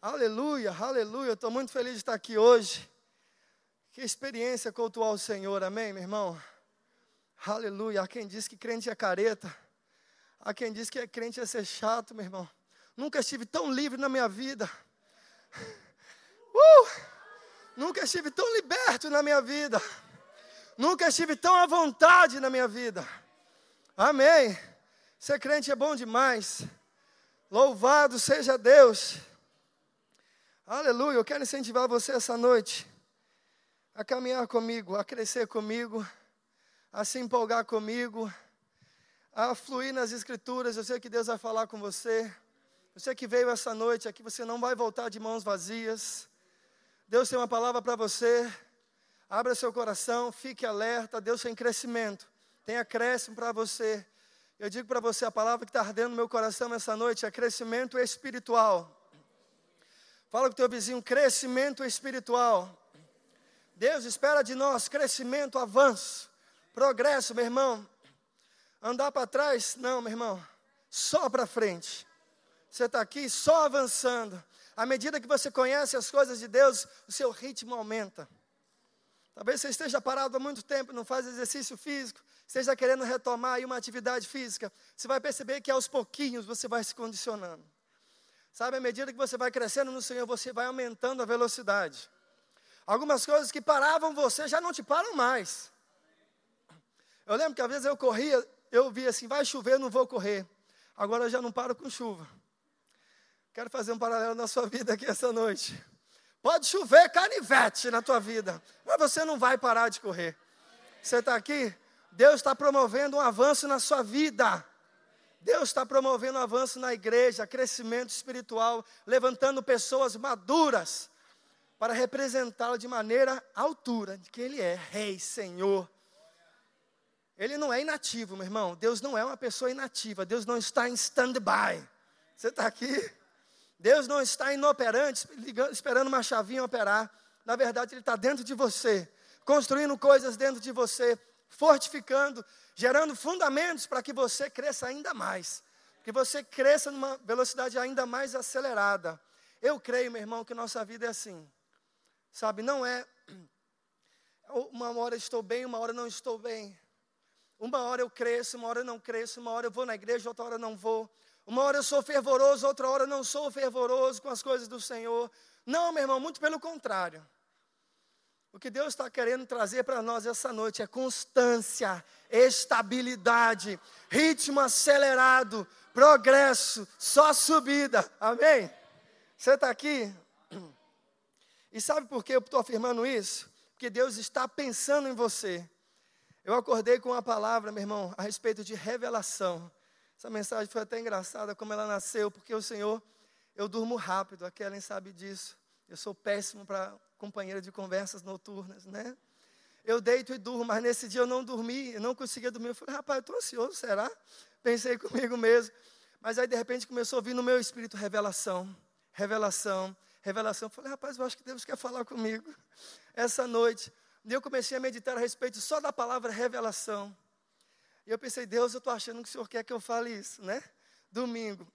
Aleluia, aleluia. Estou muito feliz de estar aqui hoje. Que experiência cultuar o Senhor, amém, meu irmão? Aleluia. Há quem diz que crente é careta. Há quem diz que é crente é ser chato, meu irmão. Nunca estive tão livre na minha vida. Uh! Nunca estive tão liberto na minha vida. Nunca estive tão à vontade na minha vida. Amém. Ser crente é bom demais. Louvado seja Deus. Aleluia. Eu quero incentivar você essa noite a caminhar comigo, a crescer comigo, a se empolgar comigo, a fluir nas Escrituras. Eu sei que Deus vai falar com você. Você que veio essa noite aqui, você não vai voltar de mãos vazias. Deus tem uma palavra para você. Abra seu coração, fique alerta. Deus tem crescimento, tem acréscimo para você. Eu digo para você, a palavra que está ardendo no meu coração essa noite é crescimento espiritual. Fala com o teu vizinho, crescimento espiritual. Deus espera de nós crescimento, avanço, progresso, meu irmão. Andar para trás, não, meu irmão. Só para frente. Você está aqui só avançando. À medida que você conhece as coisas de Deus, o seu ritmo aumenta. Talvez você esteja parado há muito tempo, não faz exercício físico, esteja querendo retomar uma atividade física. Você vai perceber que aos pouquinhos você vai se condicionando. Sabe, à medida que você vai crescendo no Senhor, você vai aumentando a velocidade. Algumas coisas que paravam você já não te param mais. Eu lembro que às vezes eu corria, eu via assim, vai chover, não vou correr. Agora eu já não paro com chuva. Quero fazer um paralelo na sua vida aqui essa noite. Pode chover canivete na tua vida, mas você não vai parar de correr. Você está aqui? Deus está promovendo um avanço na sua vida. Deus está promovendo avanço na igreja, crescimento espiritual, levantando pessoas maduras para representá-lo de maneira à altura de que Ele é Rei, Senhor. Ele não é inativo, meu irmão. Deus não é uma pessoa inativa. Deus não está em stand-by. Você está aqui? Deus não está inoperante, esperando uma chavinha operar. Na verdade, Ele está dentro de você, construindo coisas dentro de você, fortificando, gerando fundamentos para que você cresça ainda mais, que você cresça numa velocidade ainda mais acelerada. Eu creio, meu irmão, que nossa vida é assim. Sabe, não é uma hora estou bem, uma hora não estou bem. Uma hora eu cresço, uma hora eu não cresço, uma hora eu vou na igreja, outra hora não vou. Uma hora eu sou fervoroso, outra hora não sou fervoroso com as coisas do Senhor. Não, meu irmão, muito pelo contrário. O que Deus está querendo trazer para nós essa noite é constância, estabilidade, ritmo acelerado, progresso, só subida. Amém? Você está aqui? E sabe por que eu estou afirmando isso? Porque Deus está pensando em você. Eu acordei com uma palavra, meu irmão, a respeito de revelação. Essa mensagem foi até engraçada como ela nasceu, porque o Senhor, eu durmo rápido, a Kellen sabe disso. Eu sou péssimo para companheira de conversas noturnas, né? Eu deito e durmo, mas nesse dia eu não dormi, eu não conseguia dormir. Eu falei, rapaz, eu estou ansioso, será? Pensei comigo mesmo. Mas aí de repente começou a vir no meu espírito revelação, revelação, revelação. Eu falei, rapaz, eu acho que Deus quer falar comigo essa noite. E eu comecei a meditar a respeito só da palavra revelação. E eu pensei, Deus, eu estou achando que o Senhor quer que eu fale isso, né? Domingo.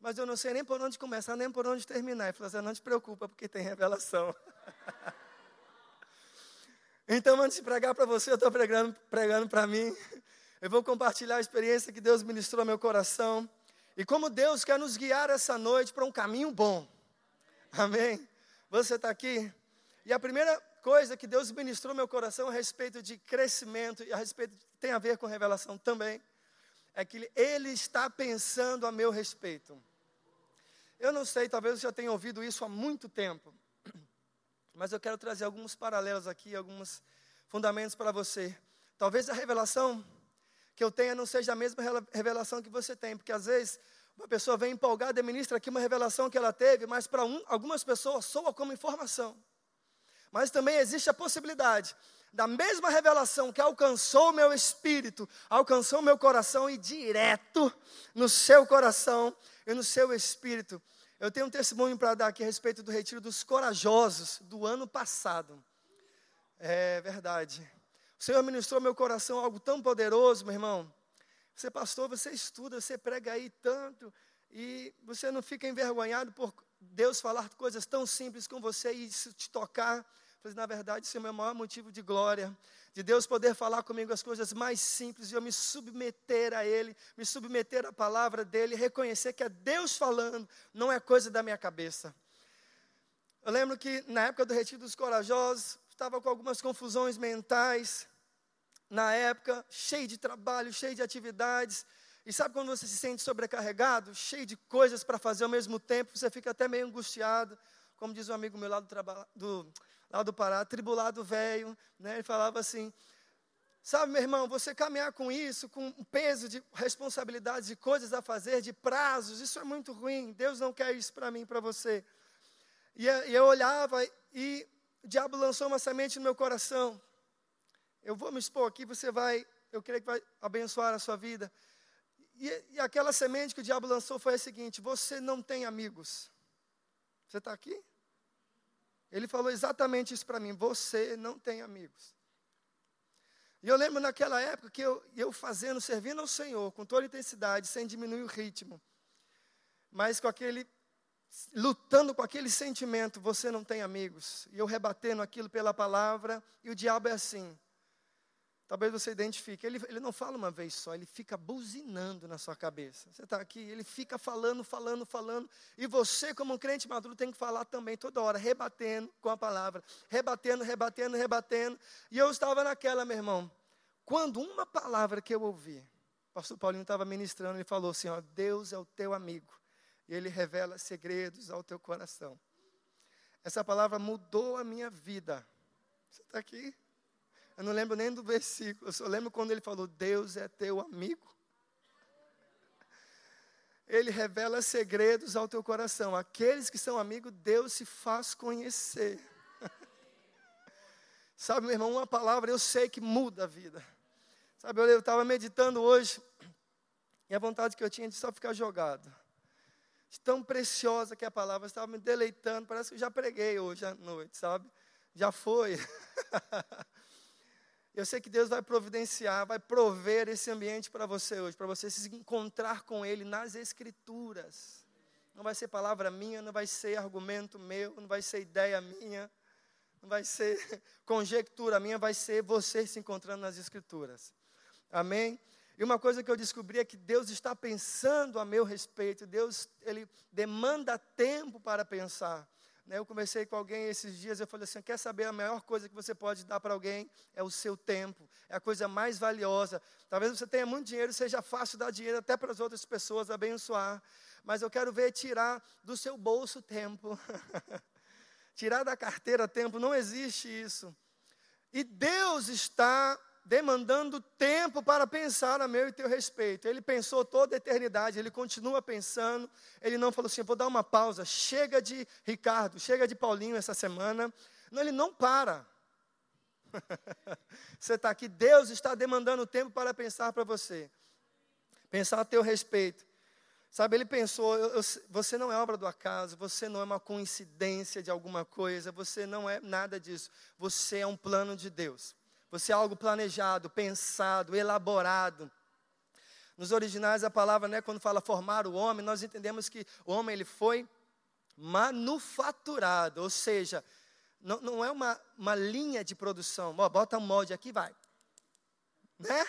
Mas eu não sei nem por onde começar, nem por onde terminar. Ele falou assim, não te preocupa, porque tem revelação. então, antes de pregar para você, eu estou pregando, para mim. Eu vou compartilhar a experiência que Deus ministrou ao meu coração. E como Deus quer nos guiar essa noite para um caminho bom. Amém? Você está aqui? E a primeira coisa que Deus ministrou no meu coração a respeito de crescimento e a respeito tem a ver com revelação também, é que Ele está pensando a meu respeito. Eu não sei, talvez você já tenha ouvido isso há muito tempo, mas eu quero trazer alguns paralelos aqui, alguns fundamentos para você. Talvez a revelação que eu tenha não seja a mesma revelação que você tem, porque às vezes uma pessoa vem empolgada e ministra aqui uma revelação que ela teve, mas para um, algumas pessoas soa como informação. Mas também existe a possibilidade da mesma revelação que alcançou o meu espírito, alcançou o meu coração e direto no seu coração e no seu espírito. Eu tenho um testemunho para dar aqui a respeito do retiro dos corajosos do ano passado. É verdade. O Senhor ministrou meu coração algo tão poderoso, meu irmão. Você, pastor, você estuda, você prega aí tanto, e você não fica envergonhado por Deus falar coisas tão simples com você e isso te tocar. Falei, na verdade, isso é o meu maior motivo de glória. De Deus poder falar comigo as coisas mais simples e eu me submeter a Ele, me submeter à palavra dEle, reconhecer que é Deus falando, não é coisa da minha cabeça. Eu lembro que na época do Retiro dos Corajosos, estava com algumas confusões mentais, na época, cheio de trabalho, cheio de atividades. E sabe quando você se sente sobrecarregado, cheio de coisas para fazer ao mesmo tempo, você fica até meio angustiado, como diz um amigo meu lá do, do, lá do Pará, tribulado velho, né? ele falava assim, sabe meu irmão, você caminhar com isso, com um peso de responsabilidades, de coisas a fazer, de prazos, isso é muito ruim, Deus não quer isso para mim, para você. E, eu olhava e o diabo lançou uma semente no meu coração, eu vou me expor aqui, você vai, eu creio que vai abençoar a sua vida. E, e aquela semente que o diabo lançou foi a seguinte: você não tem amigos. Você está aqui? Ele falou exatamente isso para mim: você não tem amigos. E eu lembro naquela época que eu, eu fazendo, servindo ao Senhor com toda intensidade, sem diminuir o ritmo, mas com aquele, lutando com aquele sentimento: você não tem amigos. E eu rebatendo aquilo pela palavra, e o diabo é assim: Talvez você identifique. Ele, ele não fala uma vez só, ele fica buzinando na sua cabeça. Você está aqui, ele fica falando, falando, falando. E você, como um crente maduro, tem que falar também toda hora, rebatendo com a palavra. Rebatendo, rebatendo, rebatendo. E eu estava naquela, meu irmão. Quando uma palavra que eu ouvi, o pastor Paulinho estava ministrando, ele falou assim: ó, Deus é o teu amigo. E ele revela segredos ao teu coração. Essa palavra mudou a minha vida. Você está aqui? Eu não lembro nem do versículo, eu só lembro quando ele falou: Deus é teu amigo. Ele revela segredos ao teu coração. Aqueles que são amigos, Deus se faz conhecer. Sabe, meu irmão, uma palavra eu sei que muda a vida. Sabe, eu estava meditando hoje, e a vontade que eu tinha de só ficar jogado. Tão preciosa que a palavra estava me deleitando, parece que eu já preguei hoje à noite, sabe? Já foi. Eu sei que Deus vai providenciar, vai prover esse ambiente para você hoje, para você se encontrar com Ele nas Escrituras. Não vai ser palavra minha, não vai ser argumento meu, não vai ser ideia minha, não vai ser conjectura minha, vai ser você se encontrando nas Escrituras. Amém? E uma coisa que eu descobri é que Deus está pensando a meu respeito, Deus, Ele demanda tempo para pensar. Né, eu conversei com alguém esses dias, eu falei assim: quer saber a maior coisa que você pode dar para alguém? É o seu tempo, é a coisa mais valiosa. Talvez você tenha muito dinheiro, seja fácil dar dinheiro até para as outras pessoas, abençoar, mas eu quero ver tirar do seu bolso tempo. tirar da carteira tempo, não existe isso. E Deus está demandando tempo para pensar a meu e teu respeito. Ele pensou toda a eternidade, ele continua pensando. Ele não falou assim: vou dar uma pausa, chega de Ricardo, chega de Paulinho essa semana. Não, ele não para. você está aqui, Deus está demandando tempo para pensar para você, pensar a teu respeito. Sabe, ele pensou: eu, eu, você não é obra do acaso, você não é uma coincidência de alguma coisa, você não é nada disso, você é um plano de Deus. Você é algo planejado, pensado, elaborado. Nos originais a palavra, né, quando fala formar o homem, nós entendemos que o homem ele foi manufaturado, ou seja, não, não é uma, uma linha de produção. Ó, bota um molde aqui, vai. Né?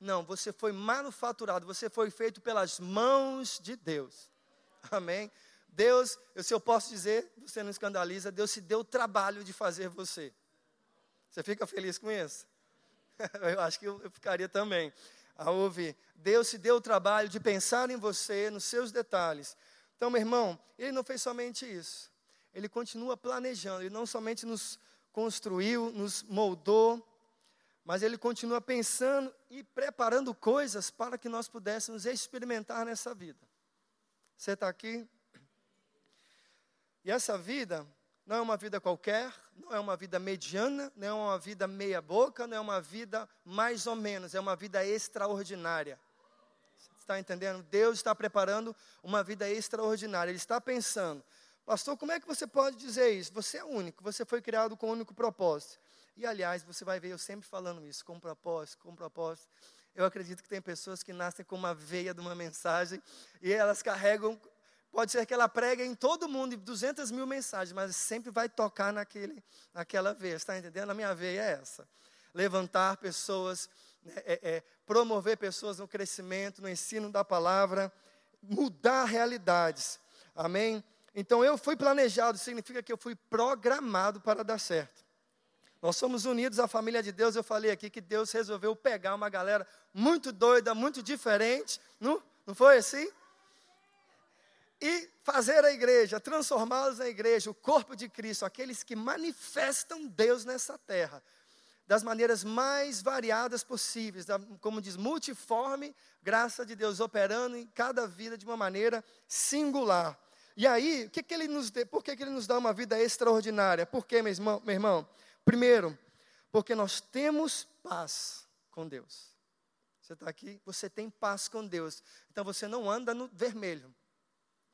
Não, você foi manufaturado, você foi feito pelas mãos de Deus. Amém? Deus, se eu posso dizer, você não escandaliza, Deus se deu o trabalho de fazer você. Você fica feliz com isso? eu acho que eu, ficaria também a ouvir. Deus se deu o trabalho de pensar em você, nos seus detalhes. Então, meu irmão, ele não fez somente isso. Ele continua planejando. Ele não somente nos construiu, nos moldou, mas ele continua pensando e preparando coisas para que nós pudéssemos experimentar nessa vida. Você está aqui? E essa vida, não é uma vida qualquer, não é uma vida mediana, não é uma vida meia-boca, não é uma vida mais ou menos, é uma vida extraordinária. Você está entendendo? Deus está preparando uma vida extraordinária. Ele está pensando, pastor, como é que você pode dizer isso? Você é único, você foi criado com um único propósito. E aliás, você vai ver eu sempre falando isso, com propósito, com propósito. Eu acredito que tem pessoas que nascem com uma veia de uma mensagem e elas carregam Pode ser que ela pregue em todo mundo 200 mil mensagens, mas sempre vai tocar naquele, naquela veia. Está entendendo? A minha veia é essa: levantar pessoas, né, é, é, promover pessoas no crescimento, no ensino da palavra, mudar realidades. Amém? Então eu fui planejado, significa que eu fui programado para dar certo. Nós somos unidos à família de Deus. Eu falei aqui que Deus resolveu pegar uma galera muito doida, muito diferente. Não, não foi assim? E fazer a igreja, transformá-los na igreja, o corpo de Cristo, aqueles que manifestam Deus nessa terra, das maneiras mais variadas possíveis, da, como diz, multiforme, graça de Deus operando em cada vida de uma maneira singular. E aí, o que, que ele nos dê, por que, que ele nos dá uma vida extraordinária? Por quê, meu irmão, meu irmão? Primeiro, porque nós temos paz com Deus. Você está aqui, você tem paz com Deus. Então você não anda no vermelho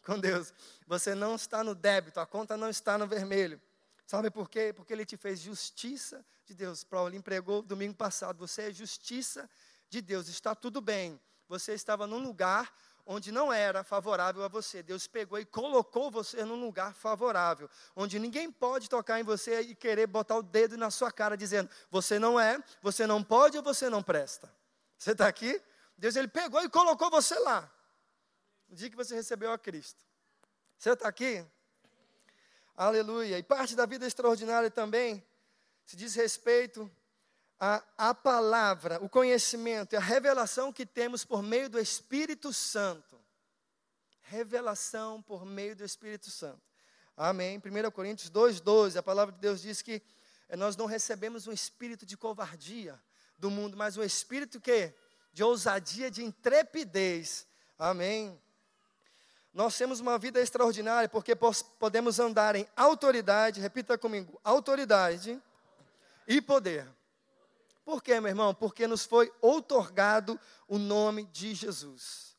com Deus. Você não está no débito, a conta não está no vermelho. Sabe por quê? Porque ele te fez justiça de Deus. Paulo empregou domingo passado. Você é justiça de Deus. Está tudo bem. Você estava num lugar onde não era favorável a você. Deus pegou e colocou você num lugar favorável, onde ninguém pode tocar em você e querer botar o dedo na sua cara dizendo: você não é, você não pode ou você não presta. Você está aqui? Deus ele pegou e colocou você lá no dia que você recebeu a Cristo. Você está aqui? Aleluia. E parte da vida extraordinária também se diz respeito à, à palavra, o conhecimento e a revelação que temos por meio do Espírito Santo. Revelação por meio do Espírito Santo. Amém. 1 Coríntios 2,12, a palavra de Deus diz que eh, nós não recebemos um espírito de covardia do mundo, mas um espírito que? De ousadia, de intrepidez. Amém. Nós temos uma vida extraordinária porque podemos andar em autoridade, repita comigo, autoridade e poder. Por quê, meu irmão? Porque nos foi outorgado o nome de Jesus.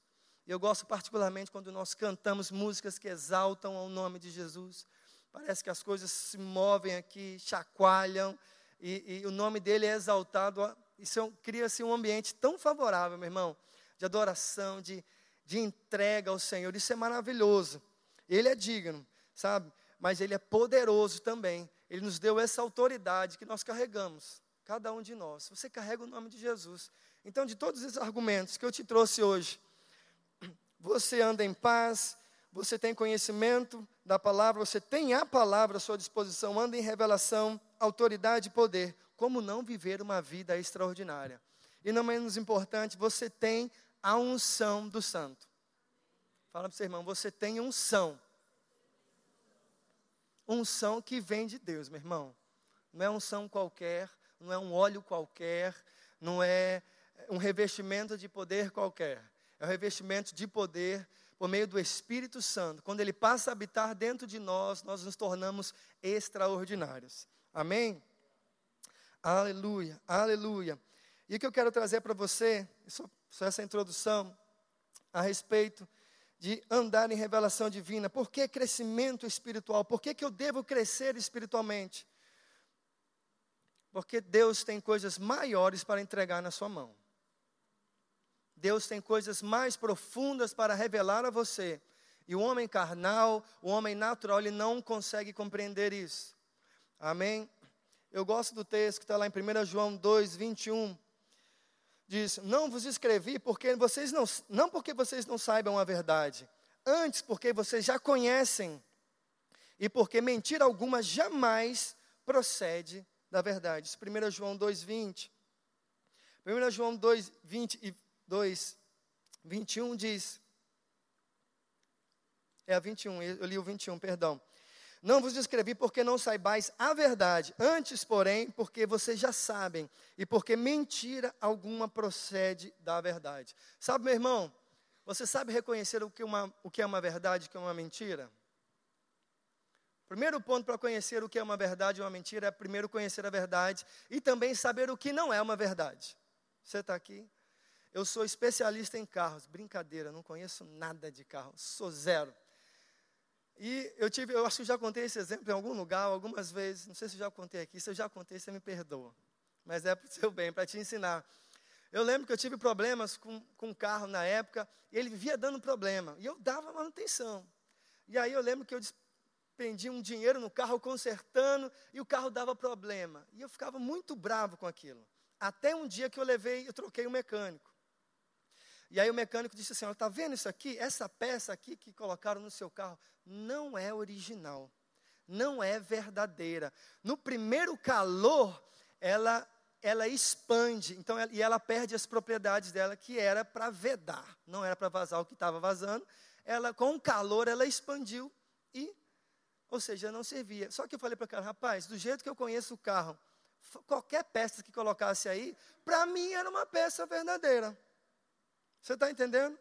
Eu gosto particularmente quando nós cantamos músicas que exaltam o nome de Jesus. Parece que as coisas se movem aqui, chacoalham, e, e o nome dele é exaltado. Isso é cria-se um ambiente tão favorável, meu irmão, de adoração, de, de entrega ao Senhor. Isso é maravilhoso. Ele é digno, sabe? Mas ele é poderoso também. Ele nos deu essa autoridade que nós carregamos, cada um de nós. Você carrega o nome de Jesus. Então, de todos esses argumentos que eu te trouxe hoje, você anda em paz, você tem conhecimento da palavra, você tem a palavra à sua disposição, anda em revelação, autoridade e poder. Como não viver uma vida extraordinária? E não menos importante, você tem a unção do santo. Fala para o seu irmão, você tem unção. Unção que vem de Deus, meu irmão. Não é unção qualquer, não é um óleo qualquer, não é um revestimento de poder qualquer. É um revestimento de poder por meio do Espírito Santo. Quando ele passa a habitar dentro de nós, nós nos tornamos extraordinários. Amém? Aleluia, aleluia. E o que eu quero trazer para você, só só essa introdução a respeito de andar em revelação divina. Por que crescimento espiritual? Por que, que eu devo crescer espiritualmente? Porque Deus tem coisas maiores para entregar na sua mão. Deus tem coisas mais profundas para revelar a você. E o homem carnal, o homem natural, ele não consegue compreender isso. Amém? Eu gosto do texto que está lá em 1 João 2, 21 diz: Não vos escrevi porque vocês não, não porque vocês não saibam a verdade, antes porque vocês já conhecem, e porque mentira alguma jamais procede da verdade. 1 João 2,20. 1 João 2, 20 e 2, 21 diz. É a 21, eu li o 21, perdão. Não vos escrevi porque não saibais a verdade, antes, porém, porque vocês já sabem, e porque mentira alguma procede da verdade. Sabe, meu irmão, você sabe reconhecer o que, uma, o que é uma verdade e o que é uma mentira? Primeiro ponto para conhecer o que é uma verdade e uma mentira é primeiro conhecer a verdade e também saber o que não é uma verdade. Você está aqui? Eu sou especialista em carros. Brincadeira, não conheço nada de carro, sou zero. E eu tive, eu acho que já contei esse exemplo em algum lugar, algumas vezes, não sei se já contei aqui, se eu já contei, você me perdoa. Mas é para o seu bem, para te ensinar. Eu lembro que eu tive problemas com, com o carro na época, e ele vivia dando problema, e eu dava manutenção. E aí eu lembro que eu despendi um dinheiro no carro consertando e o carro dava problema. E eu ficava muito bravo com aquilo. Até um dia que eu levei, eu troquei o mecânico. E aí o mecânico disse assim: está vendo isso aqui? Essa peça aqui que colocaram no seu carro não é original, não é verdadeira. No primeiro calor, ela ela expande, então e ela perde as propriedades dela que era para vedar, não era para vazar o que estava vazando. Ela com o calor ela expandiu e, ou seja, não servia. Só que eu falei para o cara, rapaz, do jeito que eu conheço o carro, qualquer peça que colocasse aí, para mim era uma peça verdadeira. Você está entendendo?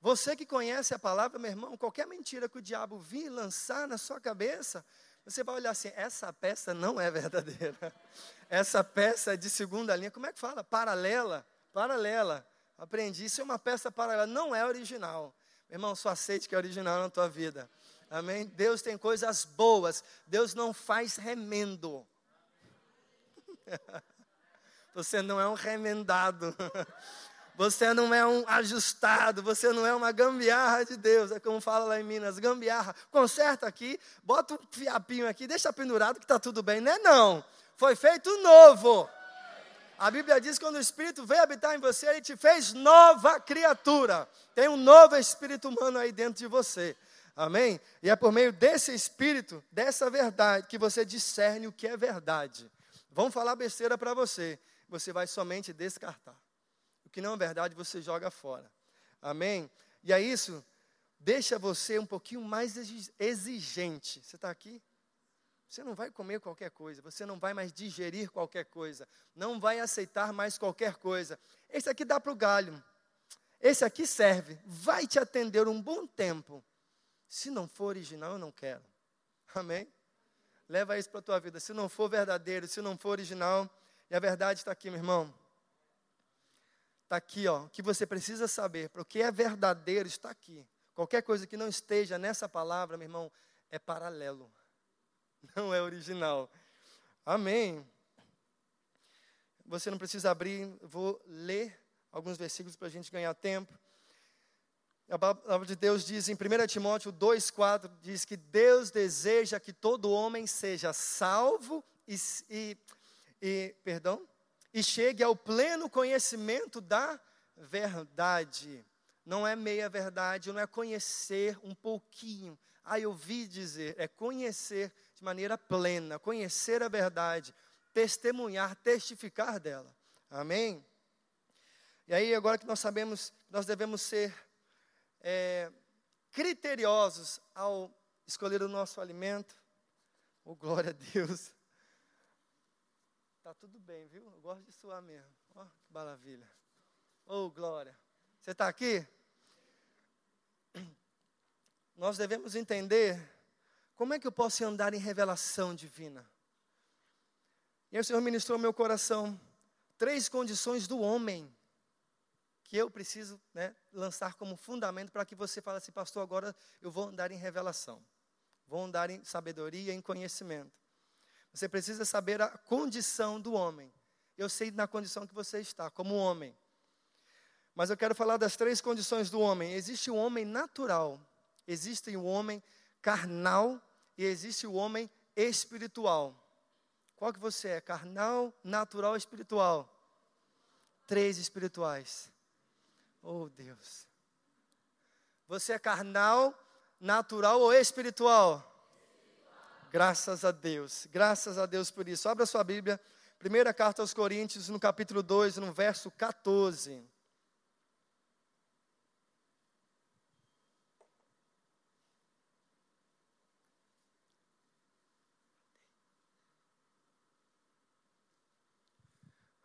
Você que conhece a palavra, meu irmão, qualquer mentira que o diabo vir lançar na sua cabeça, você vai olhar assim: essa peça não é verdadeira. Essa peça é de segunda linha. Como é que fala? Paralela. Paralela. Aprendi. Isso é uma peça paralela. Não é original. Meu irmão, só aceite que é original na tua vida. Amém? Deus tem coisas boas. Deus não faz remendo. Você não é um remendado. Você não é um ajustado, você não é uma gambiarra de Deus. É como fala lá em Minas, gambiarra. Conserta aqui, bota um fiapinho aqui, deixa pendurado que está tudo bem. Não é não. Foi feito novo. A Bíblia diz que quando o Espírito veio habitar em você, ele te fez nova criatura. Tem um novo espírito humano aí dentro de você. Amém? E é por meio desse espírito, dessa verdade, que você discerne o que é verdade. Vão falar besteira para você, você vai somente descartar. O que não é verdade, você joga fora. Amém? E é isso, deixa você um pouquinho mais exigente. Você está aqui? Você não vai comer qualquer coisa, você não vai mais digerir qualquer coisa, não vai aceitar mais qualquer coisa. Esse aqui dá para o galho, esse aqui serve, vai te atender um bom tempo. Se não for original, eu não quero. Amém? Leva isso para a tua vida. Se não for verdadeiro, se não for original, e a verdade está aqui, meu irmão. Está aqui, ó. O que você precisa saber, para o que é verdadeiro, está aqui. Qualquer coisa que não esteja nessa palavra, meu irmão, é paralelo. Não é original. Amém. Você não precisa abrir, vou ler alguns versículos para a gente ganhar tempo. A palavra de Deus diz em 1 Timóteo 2,4: diz que Deus deseja que todo homem seja salvo e, e, e perdão, e chegue ao pleno conhecimento da verdade. Não é meia verdade, não é conhecer um pouquinho. Ah, eu vi dizer, é conhecer de maneira plena, conhecer a verdade, testemunhar, testificar dela. Amém? E aí, agora que nós sabemos, nós devemos ser é, criteriosos ao escolher o nosso alimento. Oh, glória a Deus. Tá tudo bem, viu? Eu gosto de suar mesmo. Ó, oh, que maravilha. Oh, glória. Você está aqui? Nós devemos entender como é que eu posso andar em revelação divina. E aí o Senhor ministrou ao meu coração três condições do homem que eu preciso né, lançar como fundamento para que você fale assim, pastor, agora eu vou andar em revelação. Vou andar em sabedoria, em conhecimento. Você precisa saber a condição do homem. Eu sei na condição que você está, como homem. Mas eu quero falar das três condições do homem. Existe o homem natural, existe o homem carnal e existe o homem espiritual. Qual que você é? Carnal, natural, espiritual? Três espirituais. Oh, Deus. Você é carnal, natural ou espiritual? Graças a Deus, graças a Deus por isso. Abra sua Bíblia, primeira carta aos Coríntios, no capítulo 2, no verso 14.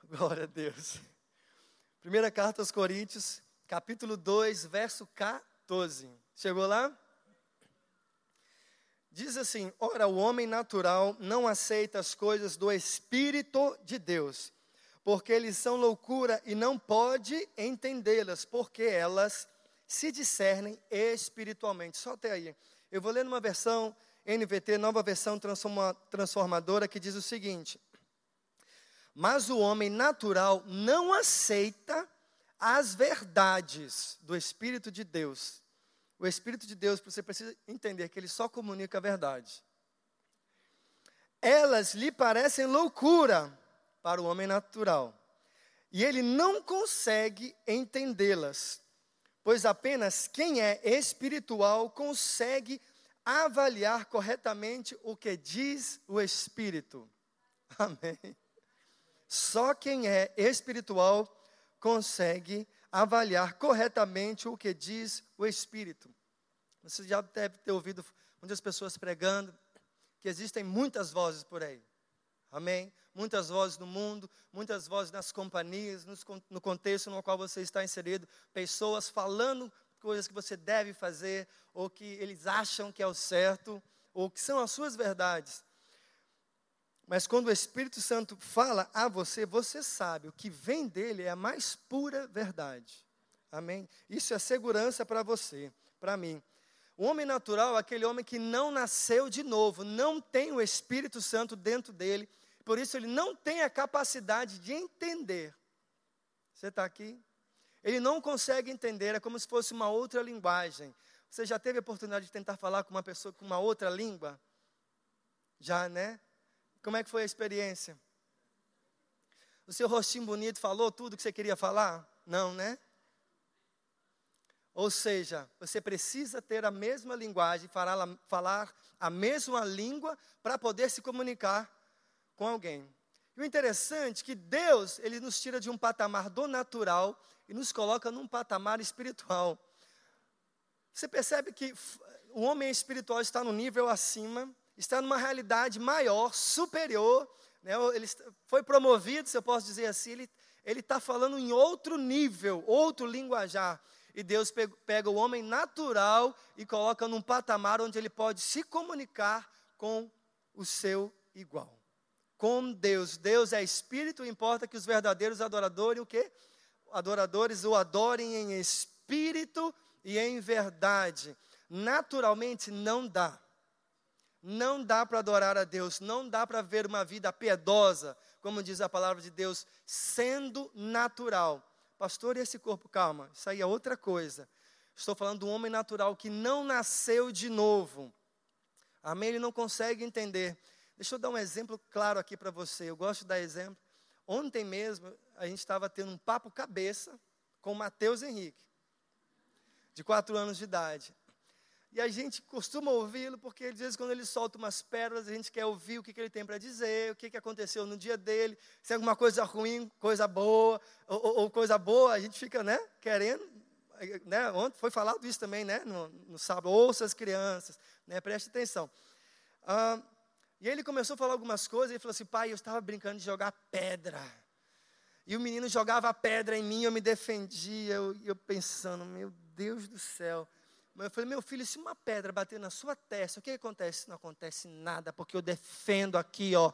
Glória a Deus. Primeira carta aos Coríntios, capítulo 2, verso 14. Chegou lá? Diz assim: Ora, o homem natural não aceita as coisas do Espírito de Deus, porque eles são loucura e não pode entendê-las, porque elas se discernem espiritualmente. Só até aí. Eu vou ler numa versão NVT, nova versão transformadora, que diz o seguinte: Mas o homem natural não aceita as verdades do Espírito de Deus o Espírito de Deus, você precisa entender que ele só comunica a verdade. Elas lhe parecem loucura para o homem natural, e ele não consegue entendê-las, pois apenas quem é espiritual consegue avaliar corretamente o que diz o Espírito. Amém. Só quem é espiritual consegue avaliar corretamente o que diz o Espírito. Você já deve ter ouvido muitas pessoas pregando que existem muitas vozes por aí. Amém? Muitas vozes no mundo, muitas vozes nas companhias, no contexto no qual você está inserido, pessoas falando coisas que você deve fazer, ou que eles acham que é o certo, ou que são as suas verdades. Mas quando o Espírito Santo fala a você, você sabe, o que vem dele é a mais pura verdade. Amém? Isso é segurança para você, para mim. O homem natural é aquele homem que não nasceu de novo, não tem o Espírito Santo dentro dele, por isso ele não tem a capacidade de entender. Você está aqui? Ele não consegue entender, é como se fosse uma outra linguagem. Você já teve a oportunidade de tentar falar com uma pessoa com uma outra língua? Já, né? Como é que foi a experiência? O seu rostinho bonito falou tudo que você queria falar? Não, né? Ou seja, você precisa ter a mesma linguagem, falar a mesma língua para poder se comunicar com alguém. E o interessante é que Deus, ele nos tira de um patamar do natural e nos coloca num patamar espiritual. Você percebe que o homem espiritual está no nível acima está numa realidade maior, superior. Né? Ele foi promovido, se eu posso dizer assim, ele está falando em outro nível, outro linguajar. E Deus pega o homem natural e coloca num patamar onde ele pode se comunicar com o seu igual. Com Deus. Deus é espírito, importa que os verdadeiros adoradores o quê? Adoradores o adorem em espírito e em verdade. Naturalmente não dá. Não dá para adorar a Deus, não dá para ver uma vida piedosa, como diz a palavra de Deus, sendo natural. Pastor, e esse corpo? Calma, isso aí é outra coisa. Estou falando um homem natural que não nasceu de novo. Amém? Ele não consegue entender. Deixa eu dar um exemplo claro aqui para você. Eu gosto de dar exemplo. Ontem mesmo, a gente estava tendo um papo cabeça com o Matheus Henrique, de quatro anos de idade. E a gente costuma ouvi-lo porque às vezes quando ele solta umas pérolas, a gente quer ouvir o que, que ele tem para dizer, o que, que aconteceu no dia dele, se é alguma coisa ruim, coisa boa, ou, ou, coisa boa, a gente fica né, querendo. Né, ontem foi falado isso também, né, no, no sábado, ouça as crianças, né, preste atenção. Ah, e ele começou a falar algumas coisas, e falou assim, pai, eu estava brincando de jogar pedra. E o menino jogava pedra em mim, eu me defendia, eu, eu pensando, meu Deus do céu. Mas eu falei, meu filho, se uma pedra bater na sua testa, o que acontece? Não acontece nada, porque eu defendo aqui, ó.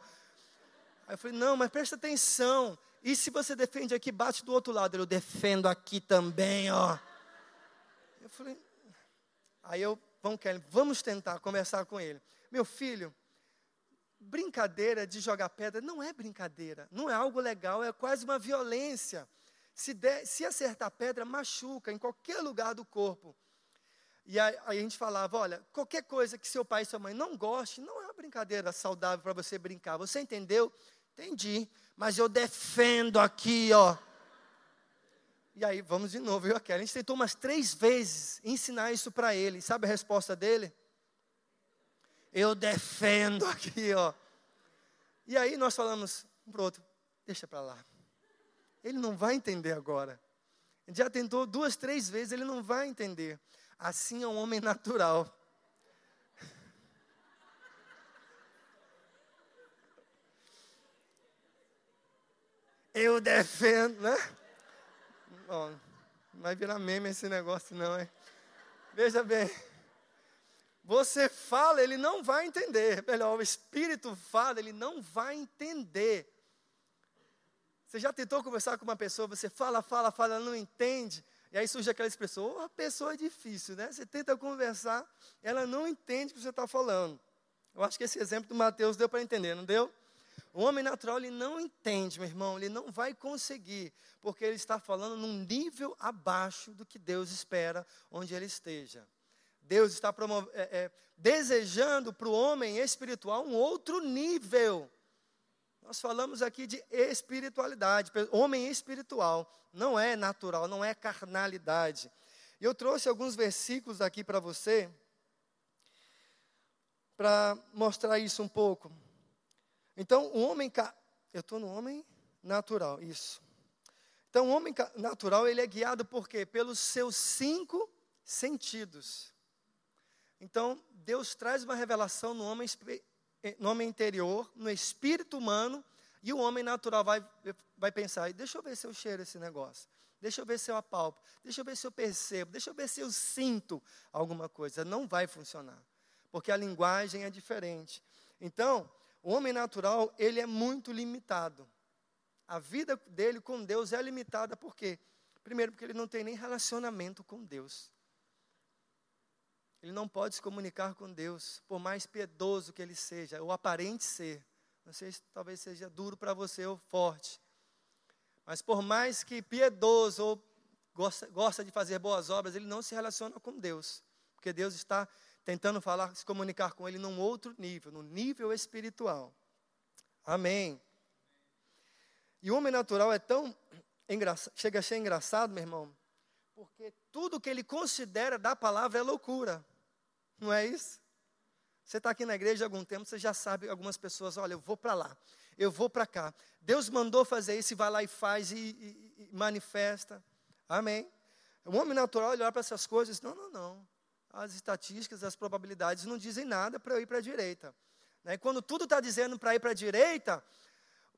Aí eu falei, não, mas presta atenção. E se você defende aqui, bate do outro lado. Eu defendo aqui também, ó. Eu falei, aí eu, vamos, Kelly, vamos tentar conversar com ele. Meu filho, brincadeira de jogar pedra não é brincadeira, não é algo legal, é quase uma violência. Se, der, se acertar pedra, machuca em qualquer lugar do corpo. E aí, a gente falava: olha, qualquer coisa que seu pai e sua mãe não goste, não é uma brincadeira saudável para você brincar. Você entendeu? Entendi. Mas eu defendo aqui, ó. E aí, vamos de novo, eu e a A gente tentou umas três vezes ensinar isso para ele. Sabe a resposta dele? Eu defendo aqui, ó. E aí nós falamos um para outro: deixa para lá. Ele não vai entender agora. Já tentou duas, três vezes, ele não vai entender. Assim é um homem natural. Eu defendo, né? Bom, não vai virar meme esse negócio, não, é? Veja bem. Você fala, ele não vai entender. Melhor, o Espírito fala, ele não vai entender. Você já tentou conversar com uma pessoa, você fala, fala, fala, não entende. E aí surge aquela expressão, oh, a pessoa é difícil, né? Você tenta conversar, ela não entende o que você está falando. Eu acho que esse exemplo do Mateus deu para entender, não deu? O homem natural, ele não entende, meu irmão, ele não vai conseguir, porque ele está falando num nível abaixo do que Deus espera onde ele esteja. Deus está é, é, desejando para o homem espiritual um outro nível. Nós falamos aqui de espiritualidade, homem espiritual, não é natural, não é carnalidade. E eu trouxe alguns versículos aqui para você, para mostrar isso um pouco. Então, o homem. Eu estou no homem natural, isso. Então, o homem natural, ele é guiado por quê? Pelos seus cinco sentidos. Então, Deus traz uma revelação no homem, no homem interior, no espírito humano, e o homem natural vai, vai pensar: deixa eu ver se eu cheiro esse negócio, deixa eu ver se eu apalpo, deixa eu ver se eu percebo, deixa eu ver se eu sinto alguma coisa. Não vai funcionar, porque a linguagem é diferente. Então, o homem natural, ele é muito limitado. A vida dele com Deus é limitada, por quê? Primeiro, porque ele não tem nem relacionamento com Deus. Ele não pode se comunicar com Deus, por mais piedoso que ele seja, ou aparente ser. Não sei se talvez seja duro para você ou forte. Mas por mais que piedoso ou gosta, gosta de fazer boas obras, ele não se relaciona com Deus. Porque Deus está tentando falar, se comunicar com ele num outro nível, no nível espiritual. Amém. E o homem natural é tão engraçado, chega a ser engraçado, meu irmão, porque tudo que ele considera da palavra é loucura. Não é isso? Você está aqui na igreja há algum tempo, você já sabe, algumas pessoas, olha, eu vou para lá, eu vou para cá. Deus mandou fazer isso e vai lá e faz e, e, e manifesta. Amém? O homem natural olhar para essas coisas, não, não, não. As estatísticas, as probabilidades não dizem nada para eu ir para a direita. Né? Quando tudo está dizendo para ir para a direita,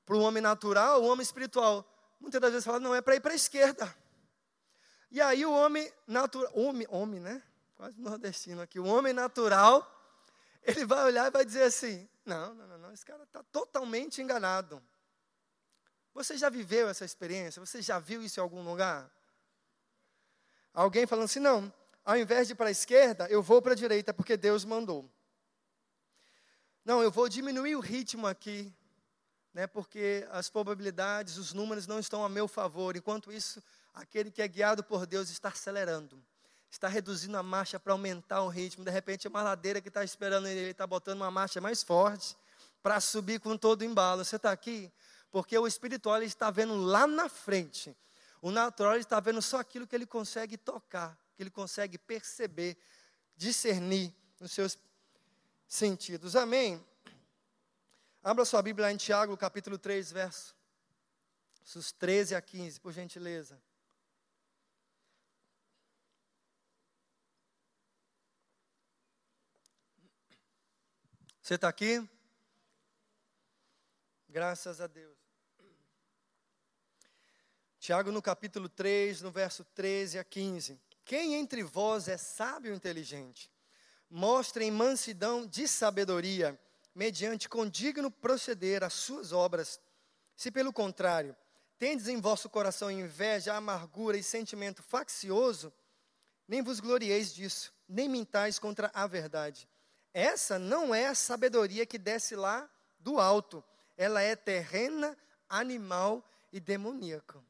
para o homem natural, o homem espiritual, muitas das vezes fala, não, é para ir para a esquerda. E aí o homem natural, homem, homem, né? quase nordestino aqui, o homem natural, ele vai olhar e vai dizer assim: não, não, não, não esse cara está totalmente enganado. Você já viveu essa experiência? Você já viu isso em algum lugar? Alguém falando assim: não, ao invés de ir para a esquerda, eu vou para a direita, porque Deus mandou. Não, eu vou diminuir o ritmo aqui, né, porque as probabilidades, os números não estão a meu favor. Enquanto isso, aquele que é guiado por Deus está acelerando está reduzindo a marcha para aumentar o ritmo. De repente, uma ladeira que está esperando ele, ele está botando uma marcha mais forte para subir com todo o embalo. Você está aqui? Porque o espiritual está vendo lá na frente. O natural está vendo só aquilo que ele consegue tocar, que ele consegue perceber, discernir nos seus sentidos. Amém? Abra sua Bíblia em Tiago, capítulo 3, versos 13 a 15, por gentileza. Você está aqui? Graças a Deus. Tiago, no capítulo 3, no verso 13 a 15. Quem entre vós é sábio e inteligente? Mostrem mansidão de sabedoria, mediante condigno proceder às suas obras. Se pelo contrário, tendes em vosso coração inveja, amargura e sentimento faccioso, nem vos glorieis disso, nem mintais contra a verdade. Essa não é a sabedoria que desce lá do alto. Ela é terrena, animal e demoníaca.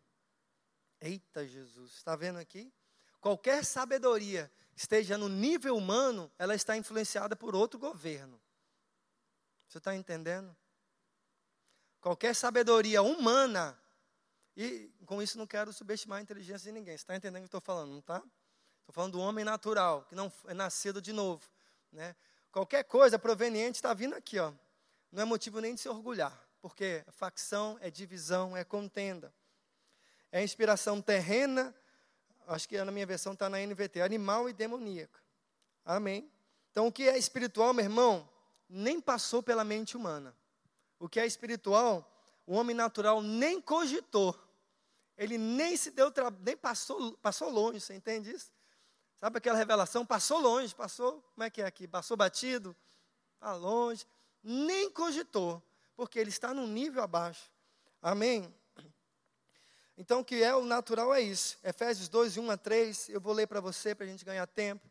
Eita Jesus, está vendo aqui? Qualquer sabedoria esteja no nível humano, ela está influenciada por outro governo. Você está entendendo? Qualquer sabedoria humana, e com isso não quero subestimar a inteligência de ninguém. Você está entendendo o que eu estou falando, não está? Estou falando do homem natural, que não é nascido de novo. Né? Qualquer coisa proveniente está vindo aqui, ó. Não é motivo nem de se orgulhar, porque facção é divisão, é contenda. É inspiração terrena, acho que na minha versão está na NVT, animal e demoníaca. Amém? Então, o que é espiritual, meu irmão, nem passou pela mente humana. O que é espiritual, o homem natural nem cogitou. Ele nem se deu, nem passou, passou longe, você entende isso? Sabe aquela revelação? Passou longe, passou, como é que é aqui? Passou batido, está longe, nem cogitou, porque ele está num nível abaixo. Amém? Então, o que é o natural é isso. Efésios 2, 1 a 3, eu vou ler para você, para a gente ganhar tempo.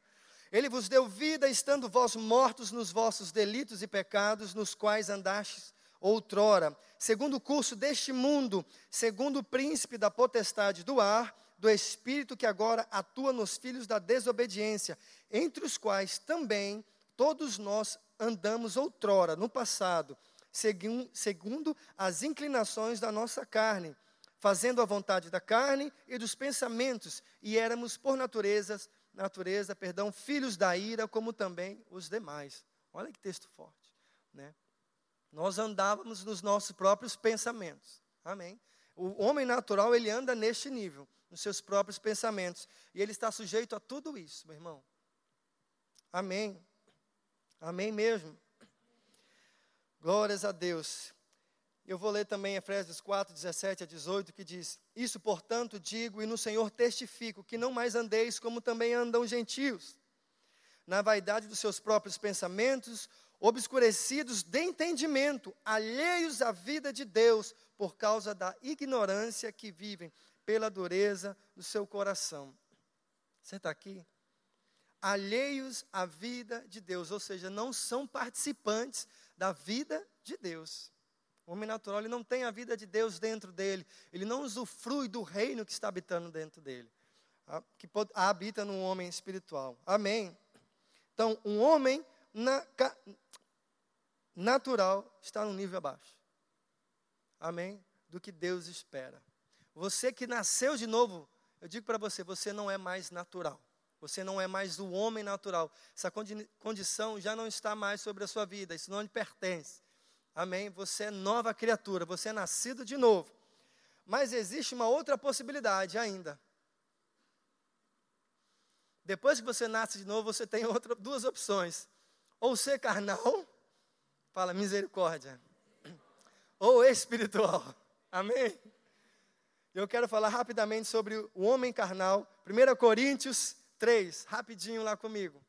Ele vos deu vida, estando vós mortos nos vossos delitos e pecados, nos quais andastes outrora, segundo o curso deste mundo, segundo o príncipe da potestade do ar, do Espírito que agora atua nos filhos da desobediência, entre os quais também todos nós andamos outrora, no passado, segundo as inclinações da nossa carne, fazendo a vontade da carne e dos pensamentos, e éramos por natureza, natureza, perdão, filhos da ira, como também os demais. Olha que texto forte, né? Nós andávamos nos nossos próprios pensamentos. Amém. O homem natural, ele anda neste nível, nos seus próprios pensamentos, e ele está sujeito a tudo isso, meu irmão. Amém. Amém mesmo. Glórias a Deus. Eu vou ler também Efésios 4, 17 a 18, que diz: Isso, portanto, digo e no Senhor testifico, que não mais andeis como também andam gentios, na vaidade dos seus próprios pensamentos, obscurecidos de entendimento, alheios à vida de Deus, por causa da ignorância que vivem, pela dureza do seu coração. Você está aqui? Alheios à vida de Deus, ou seja, não são participantes da vida de Deus. O homem natural ele não tem a vida de Deus dentro dele, ele não usufrui do reino que está habitando dentro dele, que habita no homem espiritual. Amém. Então, um homem na, natural está no nível abaixo. Amém? Do que Deus espera. Você que nasceu de novo, eu digo para você, você não é mais natural. Você não é mais o homem natural. Essa condição já não está mais sobre a sua vida, isso não lhe pertence. Amém? Você é nova criatura, você é nascido de novo. Mas existe uma outra possibilidade ainda. Depois que você nasce de novo, você tem outra, duas opções: ou ser carnal, fala misericórdia, ou espiritual. Amém? Eu quero falar rapidamente sobre o homem carnal. 1 Coríntios 3, rapidinho lá comigo.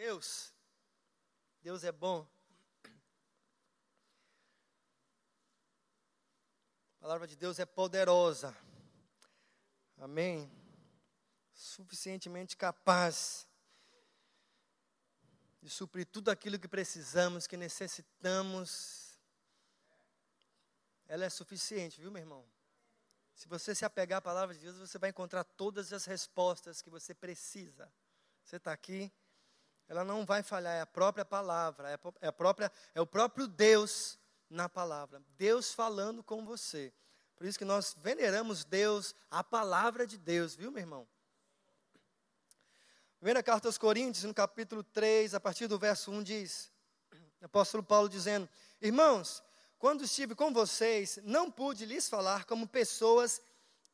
Deus. Deus é bom. A palavra de Deus é poderosa. Amém. Suficientemente capaz de suprir tudo aquilo que precisamos, que necessitamos. Ela é suficiente, viu, meu irmão? Se você se apegar à palavra de Deus, você vai encontrar todas as respostas que você precisa. Você está aqui? ela não vai falhar, é a própria palavra, é, a própria, é o próprio Deus na palavra. Deus falando com você. Por isso que nós veneramos Deus, a palavra de Deus, viu, meu irmão? Primeira carta aos Coríntios, no capítulo 3, a partir do verso 1, diz: apóstolo Paulo dizendo: Irmãos, quando estive com vocês, não pude lhes falar como pessoas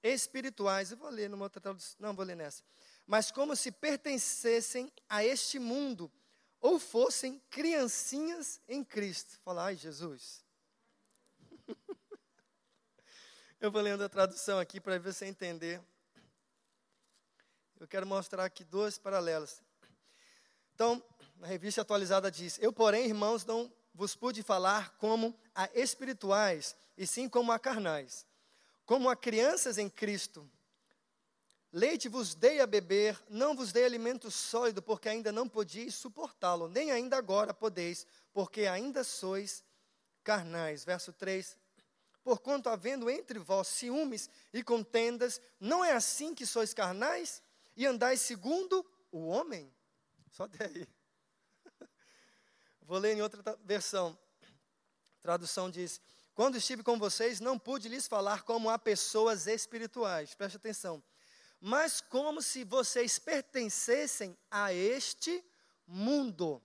espirituais. Eu vou ler numa outra tradução, não vou ler nessa mas como se pertencessem a este mundo, ou fossem criancinhas em Cristo. Fala, ai Jesus. Eu vou lendo a tradução aqui para você entender. Eu quero mostrar aqui duas paralelas. Então, na revista atualizada diz: Eu, porém, irmãos, não vos pude falar como a espirituais, e sim como a carnais, como a crianças em Cristo. Leite vos dei a beber, não vos dei alimento sólido, porque ainda não podíeis suportá-lo, nem ainda agora podeis, porque ainda sois carnais. Verso 3. Porquanto havendo entre vós ciúmes e contendas, não é assim que sois carnais e andais segundo o homem? Só até aí. Vou ler em outra versão. A tradução diz: Quando estive com vocês, não pude lhes falar como a pessoas espirituais. Preste atenção mas como se vocês pertencessem a este mundo,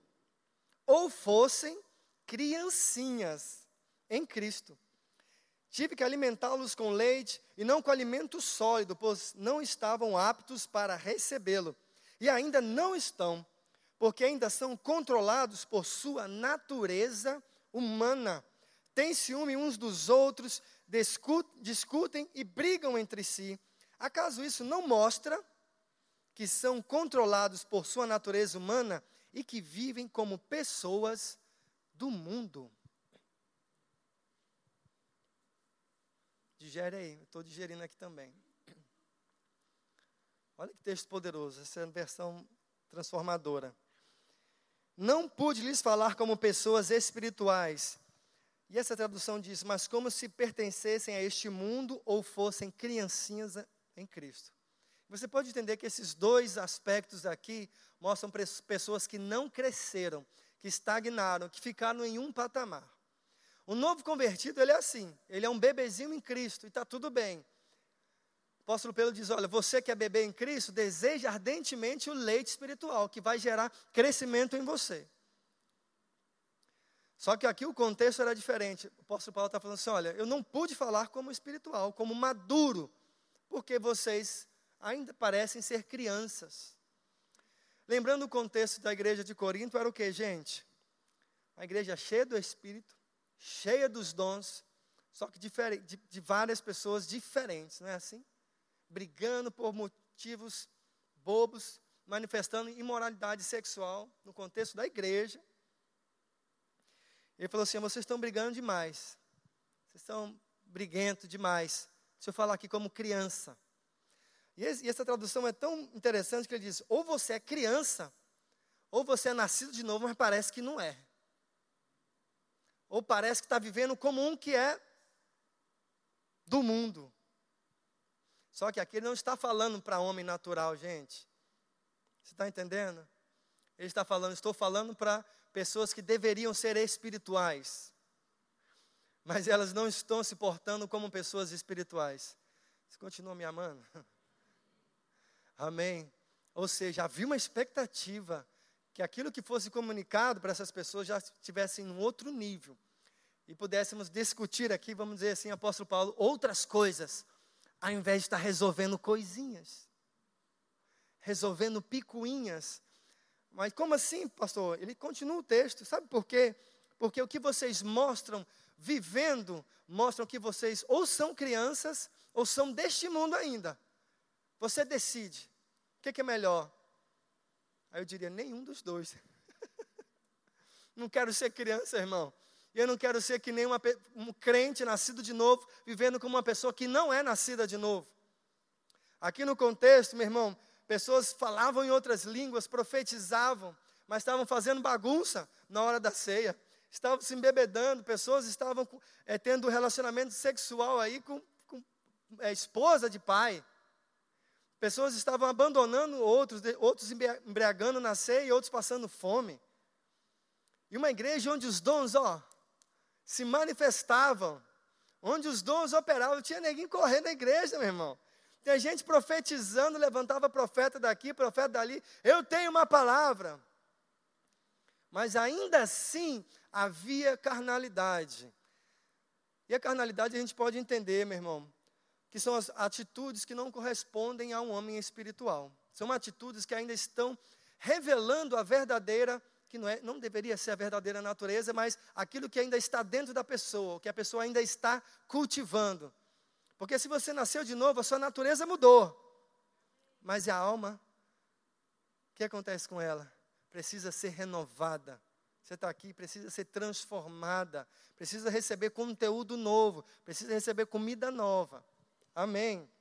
ou fossem criancinhas em Cristo. Tive que alimentá-los com leite e não com alimento sólido, pois não estavam aptos para recebê-lo. E ainda não estão, porque ainda são controlados por sua natureza humana. Têm ciúme uns dos outros, discutem e brigam entre si. Acaso isso não mostra que são controlados por sua natureza humana e que vivem como pessoas do mundo? Digere aí, estou digerindo aqui também. Olha que texto poderoso, essa é a versão transformadora. Não pude lhes falar como pessoas espirituais, E essa tradução diz: Mas como se pertencessem a este mundo ou fossem criancinhas em Cristo. Você pode entender que esses dois aspectos aqui mostram pessoas que não cresceram, que estagnaram, que ficaram em um patamar. O novo convertido, ele é assim, ele é um bebezinho em Cristo e está tudo bem. Apóstolo Pedro diz: Olha, você que é bebê em Cristo, deseja ardentemente o leite espiritual, que vai gerar crescimento em você. Só que aqui o contexto era diferente. O apóstolo Paulo está falando assim: olha, eu não pude falar como espiritual, como maduro, porque vocês ainda parecem ser crianças. Lembrando o contexto da igreja de Corinto, era o que, gente? A igreja cheia do Espírito, cheia dos dons, só que de, de várias pessoas diferentes, não é assim? Brigando por motivos bobos, manifestando imoralidade sexual no contexto da igreja. Ele falou assim: vocês estão brigando demais. Vocês estão briguento demais. Deixa eu falar aqui como criança. E, esse, e essa tradução é tão interessante que ele diz: ou você é criança, ou você é nascido de novo, mas parece que não é. Ou parece que está vivendo como um que é do mundo. Só que aqui ele não está falando para homem natural, gente. Você está entendendo? Ele está falando, estou falando para pessoas que deveriam ser espirituais, mas elas não estão se portando como pessoas espirituais. Você continua me amando? Amém. Ou seja, havia uma expectativa que aquilo que fosse comunicado para essas pessoas já estivesse em um outro nível. E pudéssemos discutir aqui, vamos dizer assim, apóstolo Paulo, outras coisas, ao invés de estar resolvendo coisinhas, resolvendo picuinhas mas como assim, pastor? Ele continua o texto, sabe por quê? Porque o que vocês mostram vivendo, mostram que vocês ou são crianças ou são deste mundo ainda. Você decide. O que, que é melhor? Aí eu diria, nenhum dos dois. não quero ser criança, irmão. E eu não quero ser que nem uma, um crente nascido de novo, vivendo como uma pessoa que não é nascida de novo. Aqui no contexto, meu irmão, Pessoas falavam em outras línguas, profetizavam, mas estavam fazendo bagunça na hora da ceia. Estavam se embebedando, pessoas estavam é, tendo relacionamento sexual aí com, com é, esposa de pai. Pessoas estavam abandonando outros, outros embriagando na ceia e outros passando fome. E uma igreja onde os dons, ó, se manifestavam, onde os dons operavam, tinha ninguém correndo na igreja, meu irmão. Tem gente profetizando, levantava profeta daqui, profeta dali. Eu tenho uma palavra. Mas ainda assim havia carnalidade. E a carnalidade a gente pode entender, meu irmão, que são as atitudes que não correspondem a um homem espiritual. São atitudes que ainda estão revelando a verdadeira, que não, é, não deveria ser a verdadeira natureza, mas aquilo que ainda está dentro da pessoa, que a pessoa ainda está cultivando. Porque se você nasceu de novo, a sua natureza mudou. Mas a alma, o que acontece com ela? Precisa ser renovada. Você está aqui, precisa ser transformada, precisa receber conteúdo novo, precisa receber comida nova. Amém.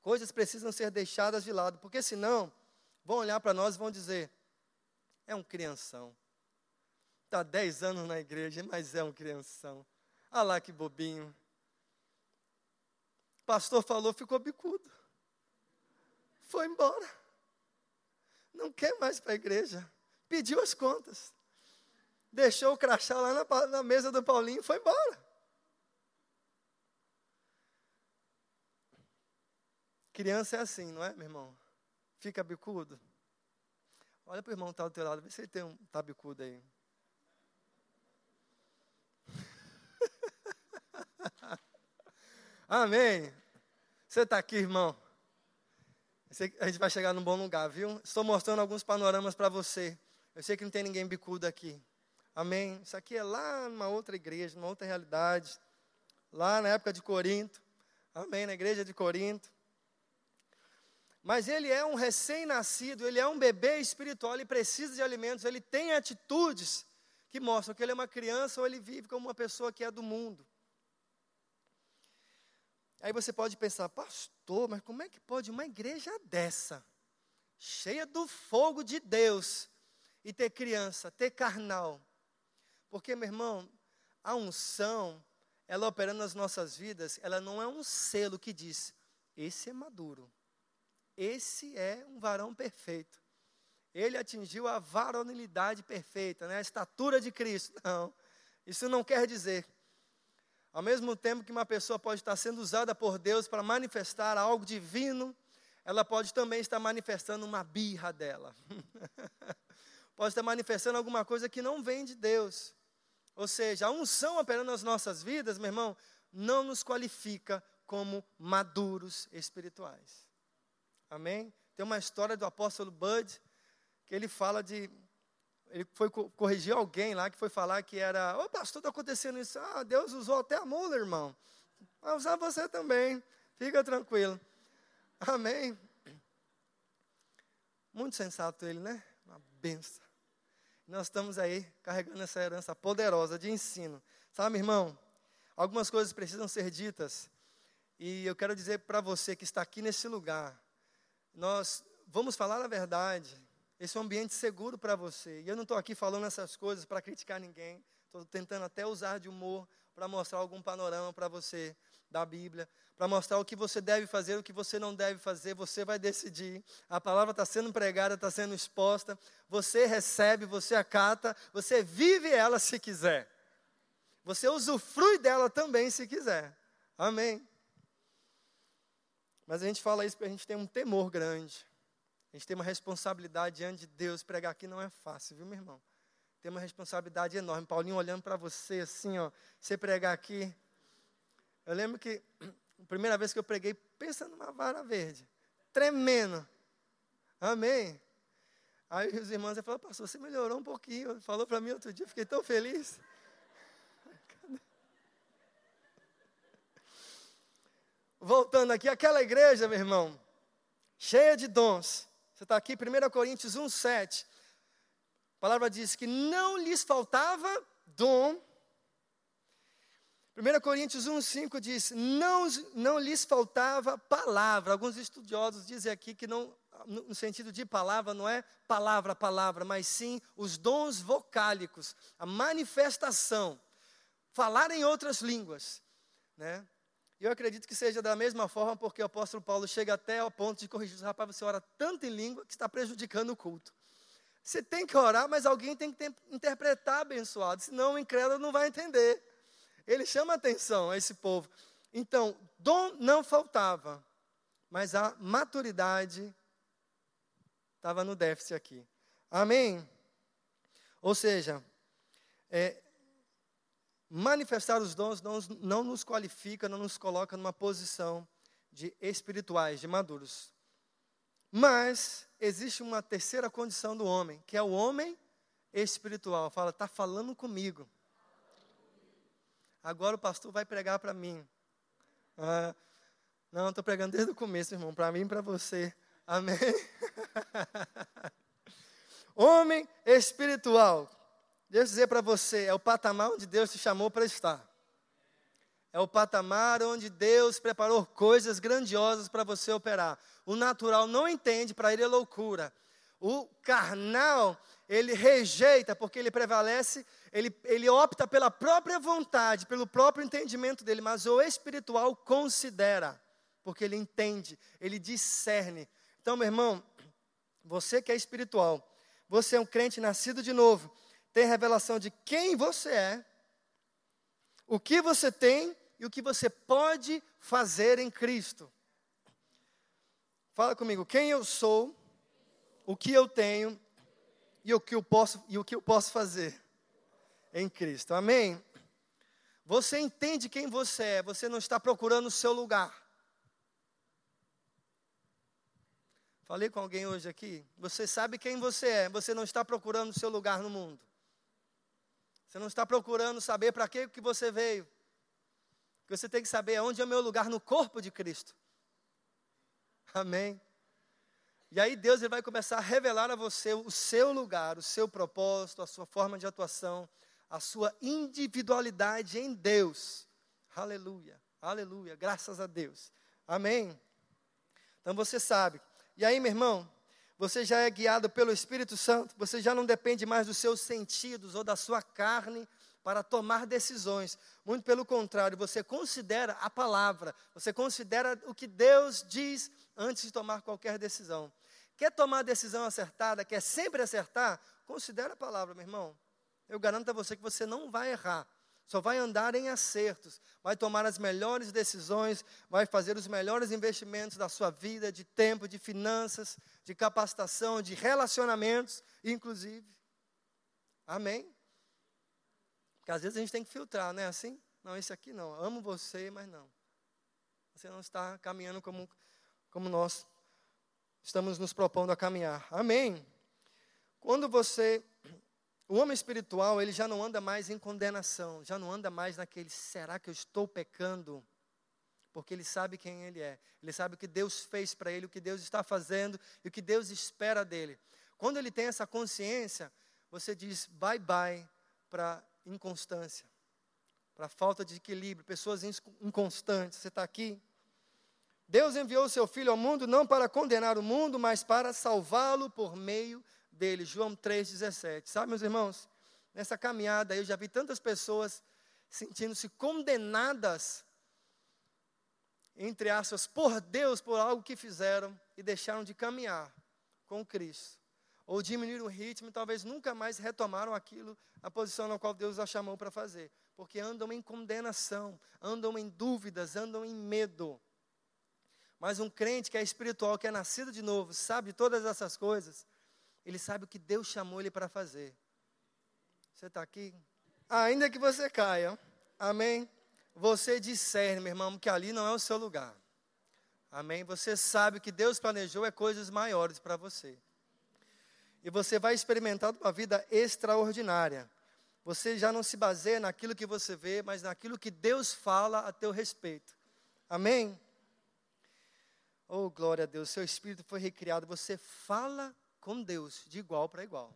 Coisas precisam ser deixadas de lado, porque senão vão olhar para nós e vão dizer: é um crianção. Está 10 anos na igreja, mas é um crianção. Ah lá que bobinho pastor falou, ficou bicudo. Foi embora. Não quer mais para a igreja. Pediu as contas. Deixou o crachá lá na, na mesa do Paulinho e foi embora. Criança é assim, não é, meu irmão? Fica bicudo. Olha para o irmão que está do teu lado, vê se ele tem um tá bicudo aí. Amém. Você está aqui, irmão? A gente vai chegar num bom lugar, viu? Estou mostrando alguns panoramas para você. Eu sei que não tem ninguém bicudo aqui. Amém? Isso aqui é lá numa outra igreja, numa outra realidade. Lá na época de Corinto. Amém? Na igreja de Corinto. Mas ele é um recém-nascido, ele é um bebê espiritual, ele precisa de alimentos, ele tem atitudes que mostram que ele é uma criança ou ele vive como uma pessoa que é do mundo. Aí você pode pensar, pastor, mas como é que pode uma igreja dessa, cheia do fogo de Deus, e ter criança, ter carnal? Porque, meu irmão, a unção, ela operando nas nossas vidas, ela não é um selo que diz: esse é maduro, esse é um varão perfeito, ele atingiu a varonilidade perfeita, né? a estatura de Cristo. Não, isso não quer dizer. Ao mesmo tempo que uma pessoa pode estar sendo usada por Deus para manifestar algo divino, ela pode também estar manifestando uma birra dela. pode estar manifestando alguma coisa que não vem de Deus. Ou seja, a unção operando nas nossas vidas, meu irmão, não nos qualifica como maduros espirituais. Amém? Tem uma história do apóstolo Bud, que ele fala de. Ele foi corrigir alguém lá que foi falar que era. Ô pastor, está acontecendo isso. Ah, Deus usou até a mula, irmão. Vai usar você também. Fica tranquilo. Amém. Muito sensato ele, né? Uma benção. Nós estamos aí carregando essa herança poderosa de ensino. Sabe, irmão? Algumas coisas precisam ser ditas. E eu quero dizer para você que está aqui nesse lugar, nós vamos falar a verdade. Esse é um ambiente seguro para você. E eu não estou aqui falando essas coisas para criticar ninguém. Estou tentando até usar de humor para mostrar algum panorama para você da Bíblia, para mostrar o que você deve fazer, o que você não deve fazer, você vai decidir. A palavra está sendo pregada, está sendo exposta, você recebe, você acata, você vive ela se quiser. Você usufrui dela também se quiser. Amém. Mas a gente fala isso porque a gente tem um temor grande. A gente tem uma responsabilidade diante de Deus. Pregar aqui não é fácil, viu, meu irmão? Tem uma responsabilidade enorme. Paulinho olhando para você assim, ó, você pregar aqui, eu lembro que a primeira vez que eu preguei, pensando numa vara verde, tremendo. Amém. Aí os irmãos falaram, pastor, você melhorou um pouquinho. Falou para mim outro dia, fiquei tão feliz. Voltando aqui, aquela igreja, meu irmão, cheia de dons. Você está aqui, 1 Coríntios 1, 7. A palavra diz que não lhes faltava dom 1 Coríntios 1,5 diz: não, não lhes faltava palavra. Alguns estudiosos dizem aqui que não, no sentido de palavra, não é palavra, palavra, mas sim os dons vocálicos, a manifestação, falar em outras línguas. Né? Eu acredito que seja da mesma forma, porque o apóstolo Paulo chega até ao ponto de corrigir: rapaz, você ora tanto em língua que está prejudicando o culto. Você tem que orar, mas alguém tem que interpretar abençoado, senão o incrédulo não vai entender. Ele chama atenção a esse povo. Então, dom não faltava, mas a maturidade estava no déficit aqui. Amém? Ou seja, é, manifestar os dons não, não nos qualifica, não nos coloca numa posição de espirituais, de maduros. Mas existe uma terceira condição do homem, que é o homem espiritual. Fala, está falando comigo. Agora o pastor vai pregar para mim. Ah, não, estou pregando desde o começo, irmão, para mim e para você. Amém? Homem espiritual. Deixa eu dizer para você, é o patamar onde Deus te chamou para estar. É o patamar onde Deus preparou coisas grandiosas para você operar. O natural não entende, para ele é loucura. O carnal, ele rejeita, porque ele prevalece ele, ele opta pela própria vontade, pelo próprio entendimento dele, mas o espiritual considera, porque ele entende, ele discerne. Então, meu irmão, você que é espiritual, você é um crente nascido de novo, tem revelação de quem você é, o que você tem e o que você pode fazer em Cristo. Fala comigo, quem eu sou, o que eu tenho e o que eu posso, e o que eu posso fazer em Cristo. Amém? Você entende quem você é, você não está procurando o seu lugar. Falei com alguém hoje aqui. Você sabe quem você é, você não está procurando o seu lugar no mundo. Você não está procurando saber para que, que você veio. Você tem que saber onde é o meu lugar no corpo de Cristo. Amém? E aí Deus ele vai começar a revelar a você o seu lugar, o seu propósito, a sua forma de atuação, a sua individualidade em Deus. Aleluia, aleluia, graças a Deus. Amém? Então você sabe. E aí, meu irmão, você já é guiado pelo Espírito Santo, você já não depende mais dos seus sentidos ou da sua carne para tomar decisões. Muito pelo contrário, você considera a palavra, você considera o que Deus diz antes de tomar qualquer decisão. Quer tomar a decisão acertada, quer sempre acertar? Considere a palavra, meu irmão. Eu garanto a você que você não vai errar. Só vai andar em acertos, vai tomar as melhores decisões, vai fazer os melhores investimentos da sua vida, de tempo, de finanças, de capacitação, de relacionamentos, inclusive. Amém? Porque às vezes a gente tem que filtrar, não é assim? Não, esse aqui não. Amo você, mas não. Você não está caminhando como, como nós estamos nos propondo a caminhar. Amém? Quando você o homem espiritual, ele já não anda mais em condenação, já não anda mais naquele, será que eu estou pecando? Porque ele sabe quem ele é, ele sabe o que Deus fez para ele, o que Deus está fazendo e o que Deus espera dele. Quando ele tem essa consciência, você diz bye bye para inconstância, para falta de equilíbrio, pessoas inconstantes. Você está aqui? Deus enviou o seu Filho ao mundo não para condenar o mundo, mas para salvá-lo por meio dele, João 3,17. Sabe, meus irmãos, nessa caminhada eu já vi tantas pessoas sentindo-se condenadas, entre aspas, por Deus, por algo que fizeram e deixaram de caminhar com Cristo. Ou diminuíram o ritmo e talvez nunca mais retomaram aquilo, a posição na qual Deus a chamou para fazer. Porque andam em condenação, andam em dúvidas, andam em medo. Mas um crente que é espiritual, que é nascido de novo, sabe todas essas coisas, ele sabe o que Deus chamou ele para fazer. Você está aqui? Ainda que você caia, amém? Você discerne, meu irmão, que ali não é o seu lugar. Amém? Você sabe que Deus planejou é coisas maiores para você. E você vai experimentar uma vida extraordinária. Você já não se baseia naquilo que você vê, mas naquilo que Deus fala a teu respeito. Amém? Oh, glória a Deus, seu espírito foi recriado. Você fala com Deus, de igual para igual.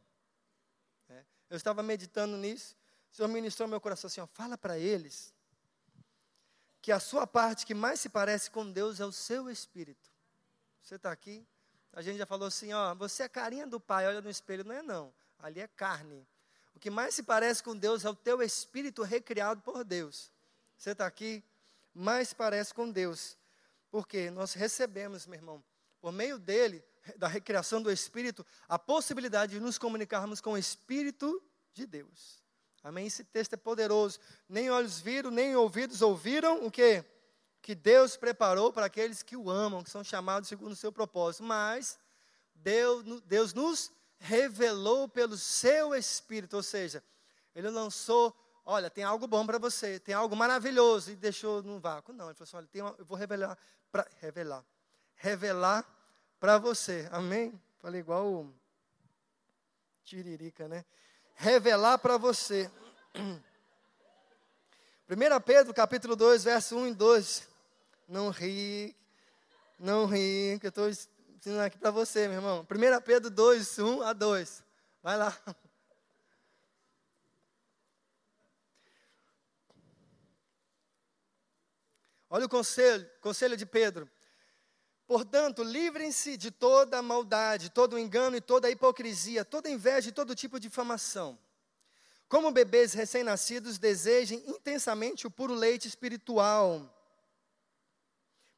É. Eu estava meditando nisso, o Senhor ministrou meu coração assim: ó, fala para eles que a sua parte que mais se parece com Deus é o seu espírito. Você está aqui? A gente já falou assim: ó, você é carinha do Pai, olha no espelho. Não é, não. Ali é carne. O que mais se parece com Deus é o teu espírito recriado por Deus. Você está aqui? Mais parece com Deus. Porque nós recebemos, meu irmão, por meio dele, da recriação do Espírito, a possibilidade de nos comunicarmos com o Espírito de Deus. Amém? Esse texto é poderoso. Nem olhos viram, nem ouvidos ouviram o que? Que Deus preparou para aqueles que o amam, que são chamados segundo o seu propósito. Mas Deus, Deus nos revelou pelo seu Espírito, ou seja, Ele lançou, olha, tem algo bom para você, tem algo maravilhoso, e deixou no vácuo. Não, Ele falou assim, olha, uma, eu vou revelar, para revelar, revelar para você. Amém? Falei igual o Tiririca, né? Revelar para você. 1 Pedro, capítulo 2, verso 1 e 2. Não ri, não ri, que eu estou ensinando aqui para você, meu irmão. 1 Pedro 2, 1 a 2. Vai lá. Olha o conselho, conselho de Pedro. Portanto, livrem-se de toda maldade, todo engano e toda hipocrisia, toda inveja e todo tipo de difamação. Como bebês recém-nascidos, desejem intensamente o puro leite espiritual,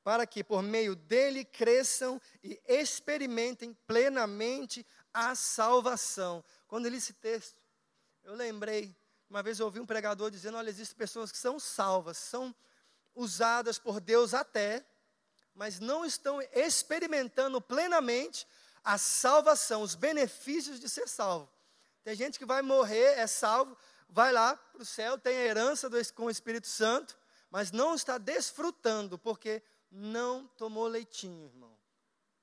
para que por meio dele cresçam e experimentem plenamente a salvação. Quando eu li esse texto, eu lembrei, uma vez eu ouvi um pregador dizendo: olha, existem pessoas que são salvas, são usadas por Deus até mas não estão experimentando plenamente a salvação, os benefícios de ser salvo. Tem gente que vai morrer, é salvo, vai lá para o céu, tem a herança do, com o Espírito Santo, mas não está desfrutando, porque não tomou leitinho, irmão.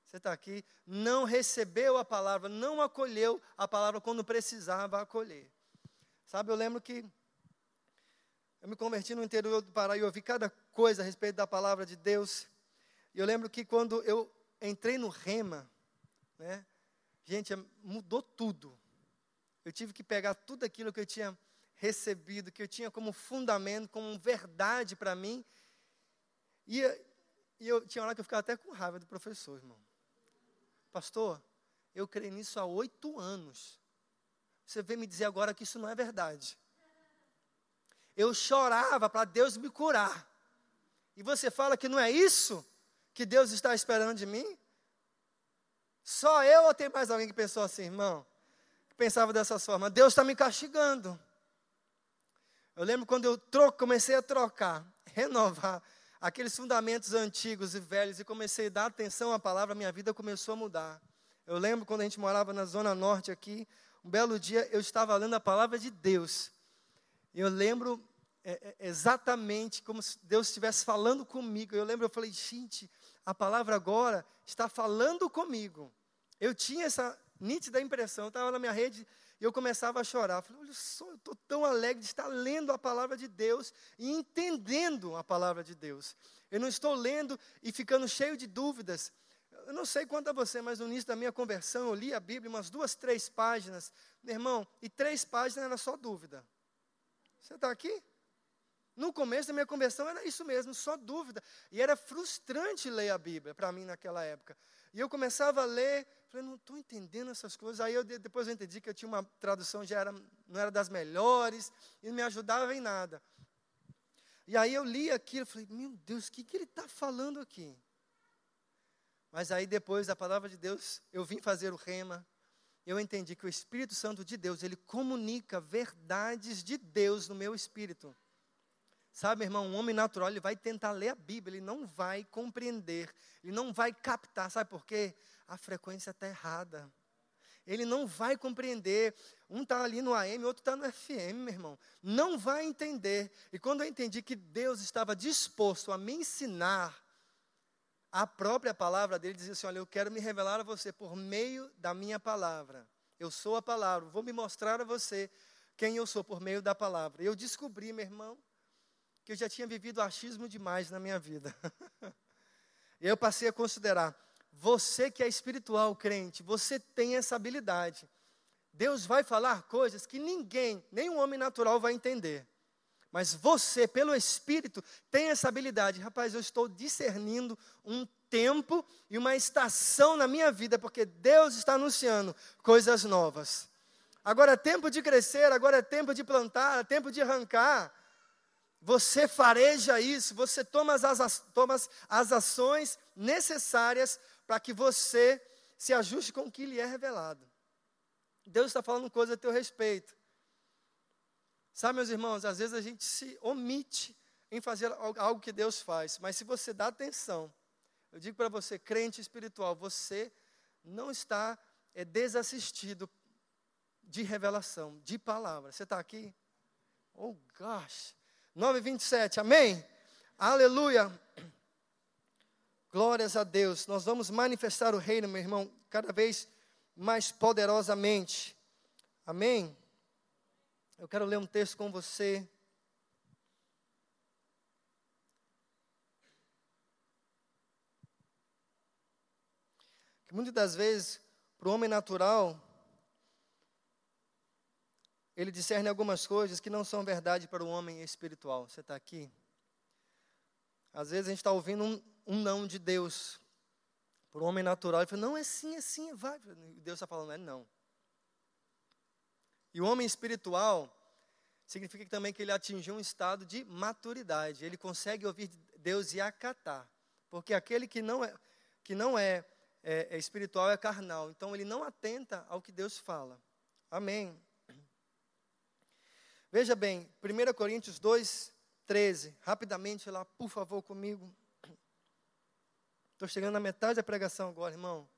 Você está aqui, não recebeu a palavra, não acolheu a palavra quando precisava acolher. Sabe, eu lembro que eu me converti no interior do Pará e ouvi cada coisa a respeito da palavra de Deus. E eu lembro que quando eu entrei no Rema, né, gente, mudou tudo. Eu tive que pegar tudo aquilo que eu tinha recebido, que eu tinha como fundamento, como verdade para mim. E, e eu tinha hora que eu ficava até com raiva do professor, irmão. Pastor, eu creio nisso há oito anos. Você vem me dizer agora que isso não é verdade. eu chorava para Deus me curar. E você fala que não é isso que Deus está esperando de mim? Só eu ou tem mais alguém que pensou assim, irmão? Que pensava dessa forma? Deus está me castigando. Eu lembro quando eu troco, comecei a trocar, renovar aqueles fundamentos antigos e velhos e comecei a dar atenção à palavra, minha vida começou a mudar. Eu lembro quando a gente morava na Zona Norte aqui, um belo dia eu estava lendo a palavra de Deus. E eu lembro é, é, exatamente como se Deus estivesse falando comigo. Eu lembro, eu falei, gente, a palavra agora está falando comigo. Eu tinha essa nítida impressão, eu estava na minha rede e eu começava a chorar. Eu falei, olha só, eu estou tão alegre de estar lendo a palavra de Deus e entendendo a palavra de Deus. Eu não estou lendo e ficando cheio de dúvidas. Eu não sei quanto a você, mas no início da minha conversão eu li a Bíblia umas duas, três páginas, meu irmão, e três páginas era só dúvida. Você está aqui? No começo da minha conversão era isso mesmo, só dúvida. E era frustrante ler a Bíblia para mim naquela época. E eu começava a ler, falei, não estou entendendo essas coisas. Aí eu, depois eu entendi que eu tinha uma tradução, já era, não era das melhores, e não me ajudava em nada. E aí eu li aquilo, falei, meu Deus, o que, que ele está falando aqui? Mas aí depois da palavra de Deus, eu vim fazer o rema. Eu entendi que o Espírito Santo de Deus, ele comunica verdades de Deus no meu espírito. Sabe, irmão, um homem natural, ele vai tentar ler a Bíblia, ele não vai compreender, ele não vai captar, sabe por quê? A frequência está errada. Ele não vai compreender. Um está ali no AM, outro está no FM, meu irmão. Não vai entender. E quando eu entendi que Deus estava disposto a me ensinar, a própria palavra dele dizia assim: Olha, eu quero me revelar a você por meio da minha palavra. Eu sou a palavra, vou me mostrar a você quem eu sou por meio da palavra. Eu descobri, meu irmão, que eu já tinha vivido achismo demais na minha vida. e eu passei a considerar: você que é espiritual, crente, você tem essa habilidade. Deus vai falar coisas que ninguém, nenhum homem natural vai entender. Mas você, pelo Espírito, tem essa habilidade. Rapaz, eu estou discernindo um tempo e uma estação na minha vida, porque Deus está anunciando coisas novas. Agora é tempo de crescer, agora é tempo de plantar, é tempo de arrancar. Você fareja isso, você toma as, toma as ações necessárias para que você se ajuste com o que lhe é revelado. Deus está falando coisa a teu respeito. Sabe, meus irmãos, às vezes a gente se omite em fazer algo que Deus faz, mas se você dá atenção, eu digo para você, crente espiritual, você não está é, desassistido de revelação, de palavra. Você está aqui? Oh, gosh. 9,27, amém? Aleluia. Glórias a Deus. Nós vamos manifestar o reino, meu irmão, cada vez mais poderosamente. Amém? Eu quero ler um texto com você. Que muitas das vezes, para o homem natural, ele discerne algumas coisas que não são verdade para o homem espiritual. Você está aqui? Às vezes a gente está ouvindo um, um, não de Deus para o homem natural. Ele fala, não, é sim, é sim, vai. Deus está falando, é não. E o homem espiritual significa também que ele atingiu um estado de maturidade. Ele consegue ouvir Deus e acatar. Porque aquele que não é, que não é, é, é espiritual é carnal. Então ele não atenta ao que Deus fala. Amém. Veja bem, 1 Coríntios 2, 13. Rapidamente lá, por favor, comigo. Estou chegando na metade da pregação agora, irmão.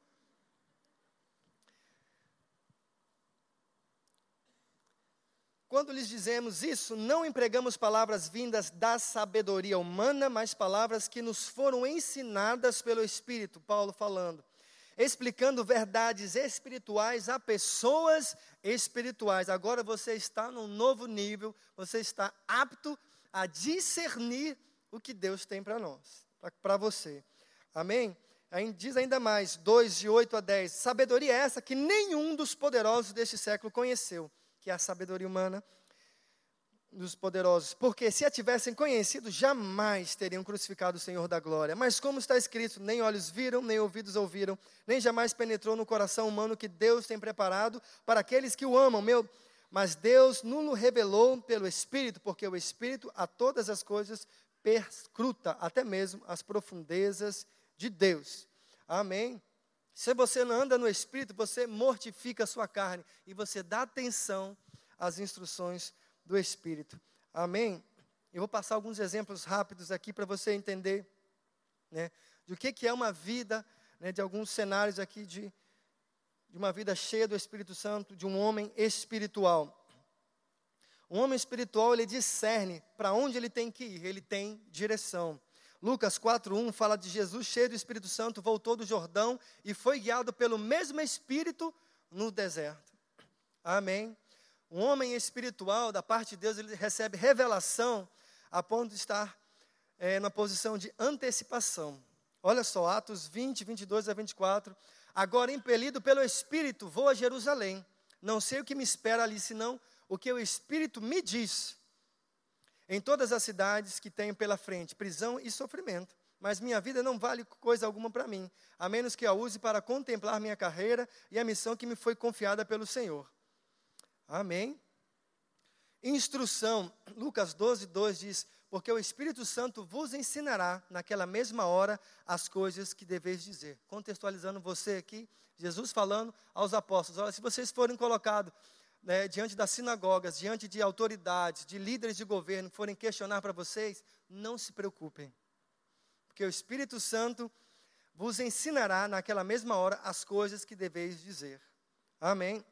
Quando lhes dizemos isso, não empregamos palavras vindas da sabedoria humana, mas palavras que nos foram ensinadas pelo Espírito, Paulo falando, explicando verdades espirituais a pessoas espirituais. Agora você está num novo nível, você está apto a discernir o que Deus tem para nós, para você. Amém? Diz ainda mais, 2 de 8 a 10. Sabedoria é essa que nenhum dos poderosos deste século conheceu que é a sabedoria humana dos poderosos, porque se a tivessem conhecido, jamais teriam crucificado o Senhor da glória. Mas como está escrito, nem olhos viram, nem ouvidos ouviram, nem jamais penetrou no coração humano que Deus tem preparado para aqueles que o amam. Meu, mas Deus nos revelou pelo Espírito, porque o Espírito a todas as coisas perscruta, até mesmo as profundezas de Deus. Amém? Se você não anda no Espírito, você mortifica a sua carne e você dá atenção às instruções do Espírito. Amém? Eu vou passar alguns exemplos rápidos aqui para você entender né, do que, que é uma vida, né, de alguns cenários aqui de, de uma vida cheia do Espírito Santo, de um homem espiritual. Um homem espiritual, ele discerne para onde ele tem que ir, ele tem direção. Lucas 4:1 fala de Jesus cheio do Espírito Santo, voltou do Jordão e foi guiado pelo mesmo Espírito no deserto. Amém. Um homem espiritual, da parte de Deus, ele recebe revelação a ponto de estar é, na posição de antecipação. Olha só, Atos 20, 22 a 24. Agora, impelido pelo Espírito, vou a Jerusalém. Não sei o que me espera ali, senão o que o Espírito me diz. Em todas as cidades que tenho pela frente, prisão e sofrimento. Mas minha vida não vale coisa alguma para mim, a menos que a use para contemplar minha carreira e a missão que me foi confiada pelo Senhor. Amém. Instrução, Lucas 12, 2 diz: Porque o Espírito Santo vos ensinará naquela mesma hora as coisas que deveis dizer. Contextualizando você aqui, Jesus falando aos apóstolos: Olha, se vocês forem colocados né, diante das sinagogas, diante de autoridades, de líderes de governo, forem questionar para vocês, não se preocupem, porque o Espírito Santo vos ensinará naquela mesma hora as coisas que deveis dizer. Amém.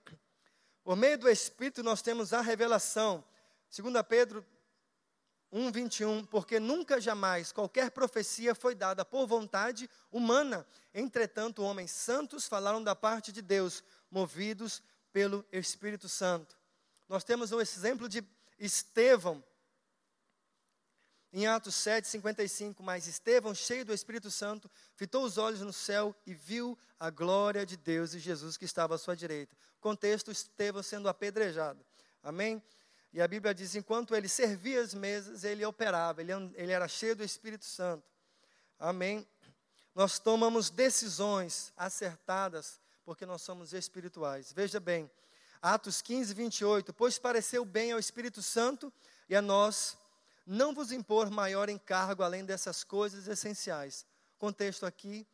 Por meio do Espírito nós temos a revelação. 2 Pedro 1:21, porque nunca jamais qualquer profecia foi dada por vontade humana. Entretanto, homens santos falaram da parte de Deus, movidos pelo Espírito Santo. Nós temos o exemplo de Estevão, em Atos 7, 55, mas Estevão, cheio do Espírito Santo, fitou os olhos no céu e viu a glória de Deus e Jesus que estava à sua direita. Contexto, Estevão sendo apedrejado. Amém? E a Bíblia diz, enquanto ele servia as mesas, ele operava, ele, ele era cheio do Espírito Santo. Amém? Nós tomamos decisões acertadas porque nós somos espirituais. Veja bem, Atos 15, 28. Pois pareceu bem ao Espírito Santo e a nós não vos impor maior encargo além dessas coisas essenciais. Contexto aqui,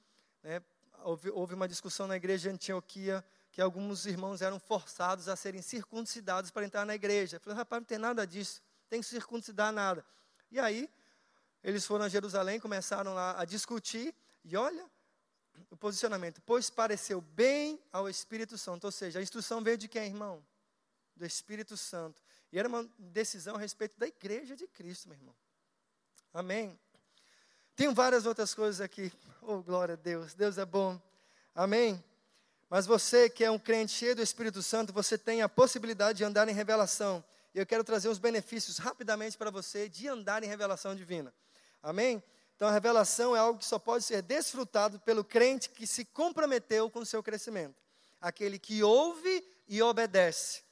né, houve, houve uma discussão na igreja de Antioquia que alguns irmãos eram forçados a serem circuncidados para entrar na igreja. Falei, rapaz, não tem nada disso, tem que circuncidar nada. E aí, eles foram a Jerusalém, começaram lá a discutir, e olha, o posicionamento, pois pareceu bem ao Espírito Santo. Ou seja, a instrução veio de quem, irmão? Do Espírito Santo. E era uma decisão a respeito da igreja de Cristo, meu irmão. Amém. Tem várias outras coisas aqui. Oh, glória a Deus. Deus é bom. Amém. Mas você que é um crente cheio do Espírito Santo, você tem a possibilidade de andar em revelação. E eu quero trazer os benefícios rapidamente para você de andar em revelação divina. Amém? Então, a revelação é algo que só pode ser desfrutado pelo crente que se comprometeu com o seu crescimento. Aquele que ouve e obedece.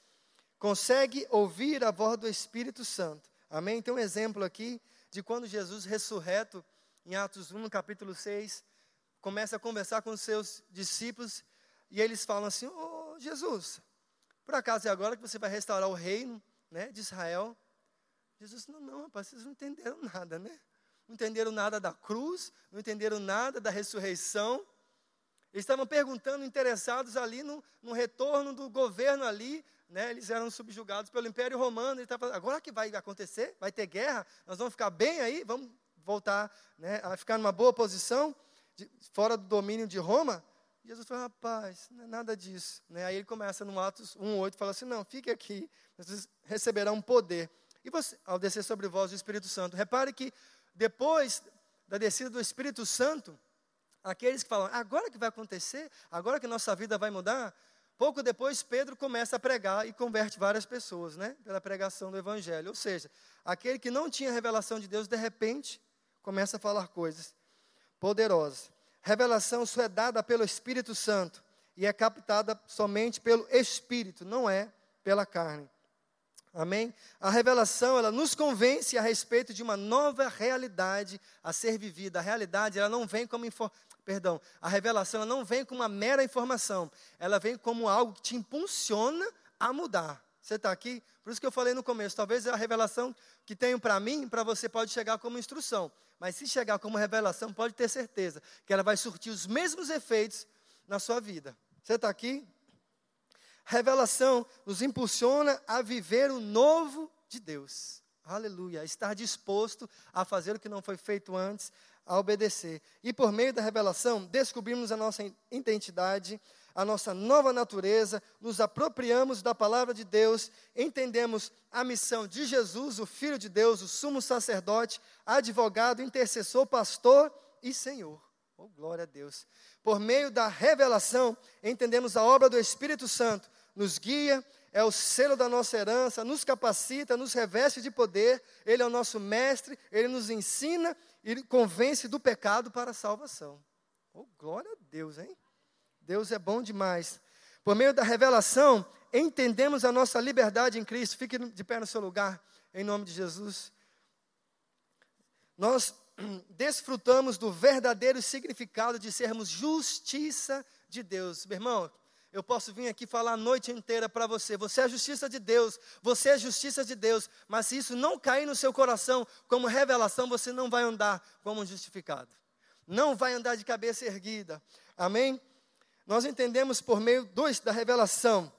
Consegue ouvir a voz do Espírito Santo. Amém? Tem um exemplo aqui de quando Jesus, ressurreto, em Atos 1, no capítulo 6, começa a conversar com os seus discípulos e eles falam assim: Ô oh, Jesus, por acaso é agora que você vai restaurar o reino né, de Israel? Jesus, não, não, rapaz, vocês não entenderam nada, né? não entenderam nada da cruz, não entenderam nada da ressurreição. Eles estavam perguntando, interessados ali no, no retorno do governo ali, né? eles eram subjugados pelo Império Romano. Ele estava, agora que vai acontecer? Vai ter guerra? Nós vamos ficar bem aí? Vamos voltar né, a ficar numa boa posição, de, fora do domínio de Roma? Jesus falou, rapaz, não é nada disso. Né? Aí ele começa no Atos 1,8, fala assim, não, fique aqui, vocês receberão poder. E você, ao descer sobre vós o Espírito Santo, repare que depois da descida do Espírito Santo, aqueles que falam, agora que vai acontecer, agora que nossa vida vai mudar, pouco depois Pedro começa a pregar e converte várias pessoas, né? Pela pregação do Evangelho. Ou seja, aquele que não tinha revelação de Deus, de repente, começa a falar coisas poderosas. Revelação só é dada pelo Espírito Santo e é captada somente pelo Espírito, não é pela carne. Amém? A revelação, ela nos convence a respeito de uma nova realidade a ser vivida. A realidade, ela não vem como perdão, a revelação ela não vem como uma mera informação, ela vem como algo que te impulsiona a mudar. Você está aqui? Por isso que eu falei no começo, talvez a revelação que tenho para mim, para você pode chegar como instrução. Mas se chegar como revelação, pode ter certeza que ela vai surtir os mesmos efeitos na sua vida. Você está aqui? Revelação nos impulsiona a viver o novo de Deus. Aleluia. Estar disposto a fazer o que não foi feito antes, a obedecer. E por meio da revelação, descobrimos a nossa identidade, a nossa nova natureza, nos apropriamos da palavra de Deus, entendemos a missão de Jesus, o Filho de Deus, o sumo sacerdote, advogado, intercessor, pastor e Senhor. Oh, glória a Deus. Por meio da revelação, entendemos a obra do Espírito Santo, nos guia, é o selo da nossa herança, nos capacita, nos reveste de poder, Ele é o nosso mestre, Ele nos ensina e convence do pecado para a salvação. Oh, glória a Deus, hein? Deus é bom demais. Por meio da revelação, entendemos a nossa liberdade em Cristo. Fique de pé no seu lugar, em nome de Jesus. Nós desfrutamos do verdadeiro significado de sermos justiça de Deus. Meu irmão, eu posso vir aqui falar a noite inteira para você. Você é a justiça de Deus, você é a justiça de Deus. Mas se isso não cair no seu coração como revelação, você não vai andar como justificado. Não vai andar de cabeça erguida. Amém? nós entendemos por meio dois, da revelação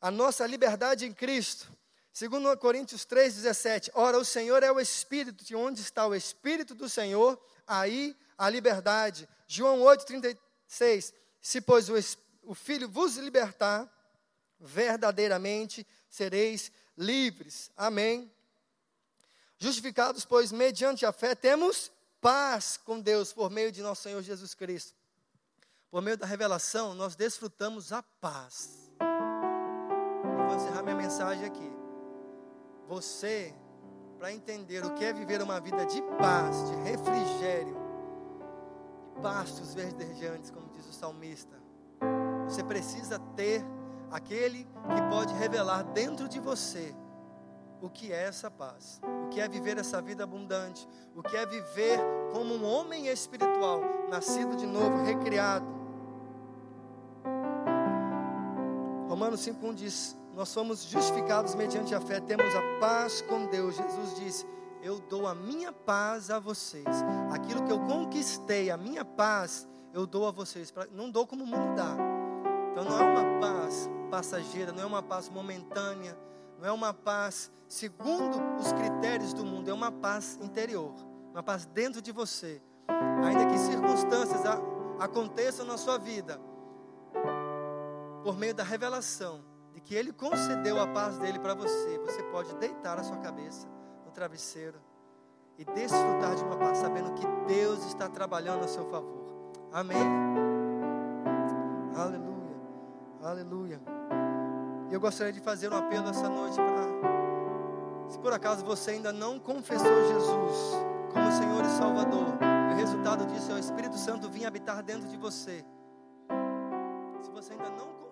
a nossa liberdade em Cristo. Segundo Coríntios 3,17, ora, o Senhor é o Espírito, de onde está o Espírito do Senhor, aí a liberdade. João 8,36, se pois o, o Filho vos libertar, verdadeiramente sereis livres. Amém. Justificados, pois, mediante a fé, temos paz com Deus por meio de nosso Senhor Jesus Cristo por meio da revelação, nós desfrutamos a paz. Eu vou encerrar minha mensagem aqui. Você, para entender o que é viver uma vida de paz, de refrigério, de pastos verdejantes, como diz o salmista, você precisa ter aquele que pode revelar dentro de você o que é essa paz, o que é viver essa vida abundante, o que é viver como um homem espiritual, nascido de novo, recriado. Romanos 5,1 diz: Nós somos justificados mediante a fé, temos a paz com Deus. Jesus disse: Eu dou a minha paz a vocês. Aquilo que eu conquistei, a minha paz, eu dou a vocês. Não dou como o mundo dá. Então não é uma paz passageira, não é uma paz momentânea não é uma paz segundo os critérios do mundo, é uma paz interior, uma paz dentro de você. Ainda que circunstâncias aconteçam na sua vida, por meio da revelação de que Ele concedeu a paz dele para você, você pode deitar a sua cabeça no travesseiro e desfrutar de uma paz, sabendo que Deus está trabalhando a seu favor. Amém. Aleluia. Aleluia. E eu gostaria de fazer um apelo essa noite para, se por acaso você ainda não confessou Jesus como Senhor e Salvador, e o resultado disso é o Espírito Santo vir habitar dentro de você. Se você ainda não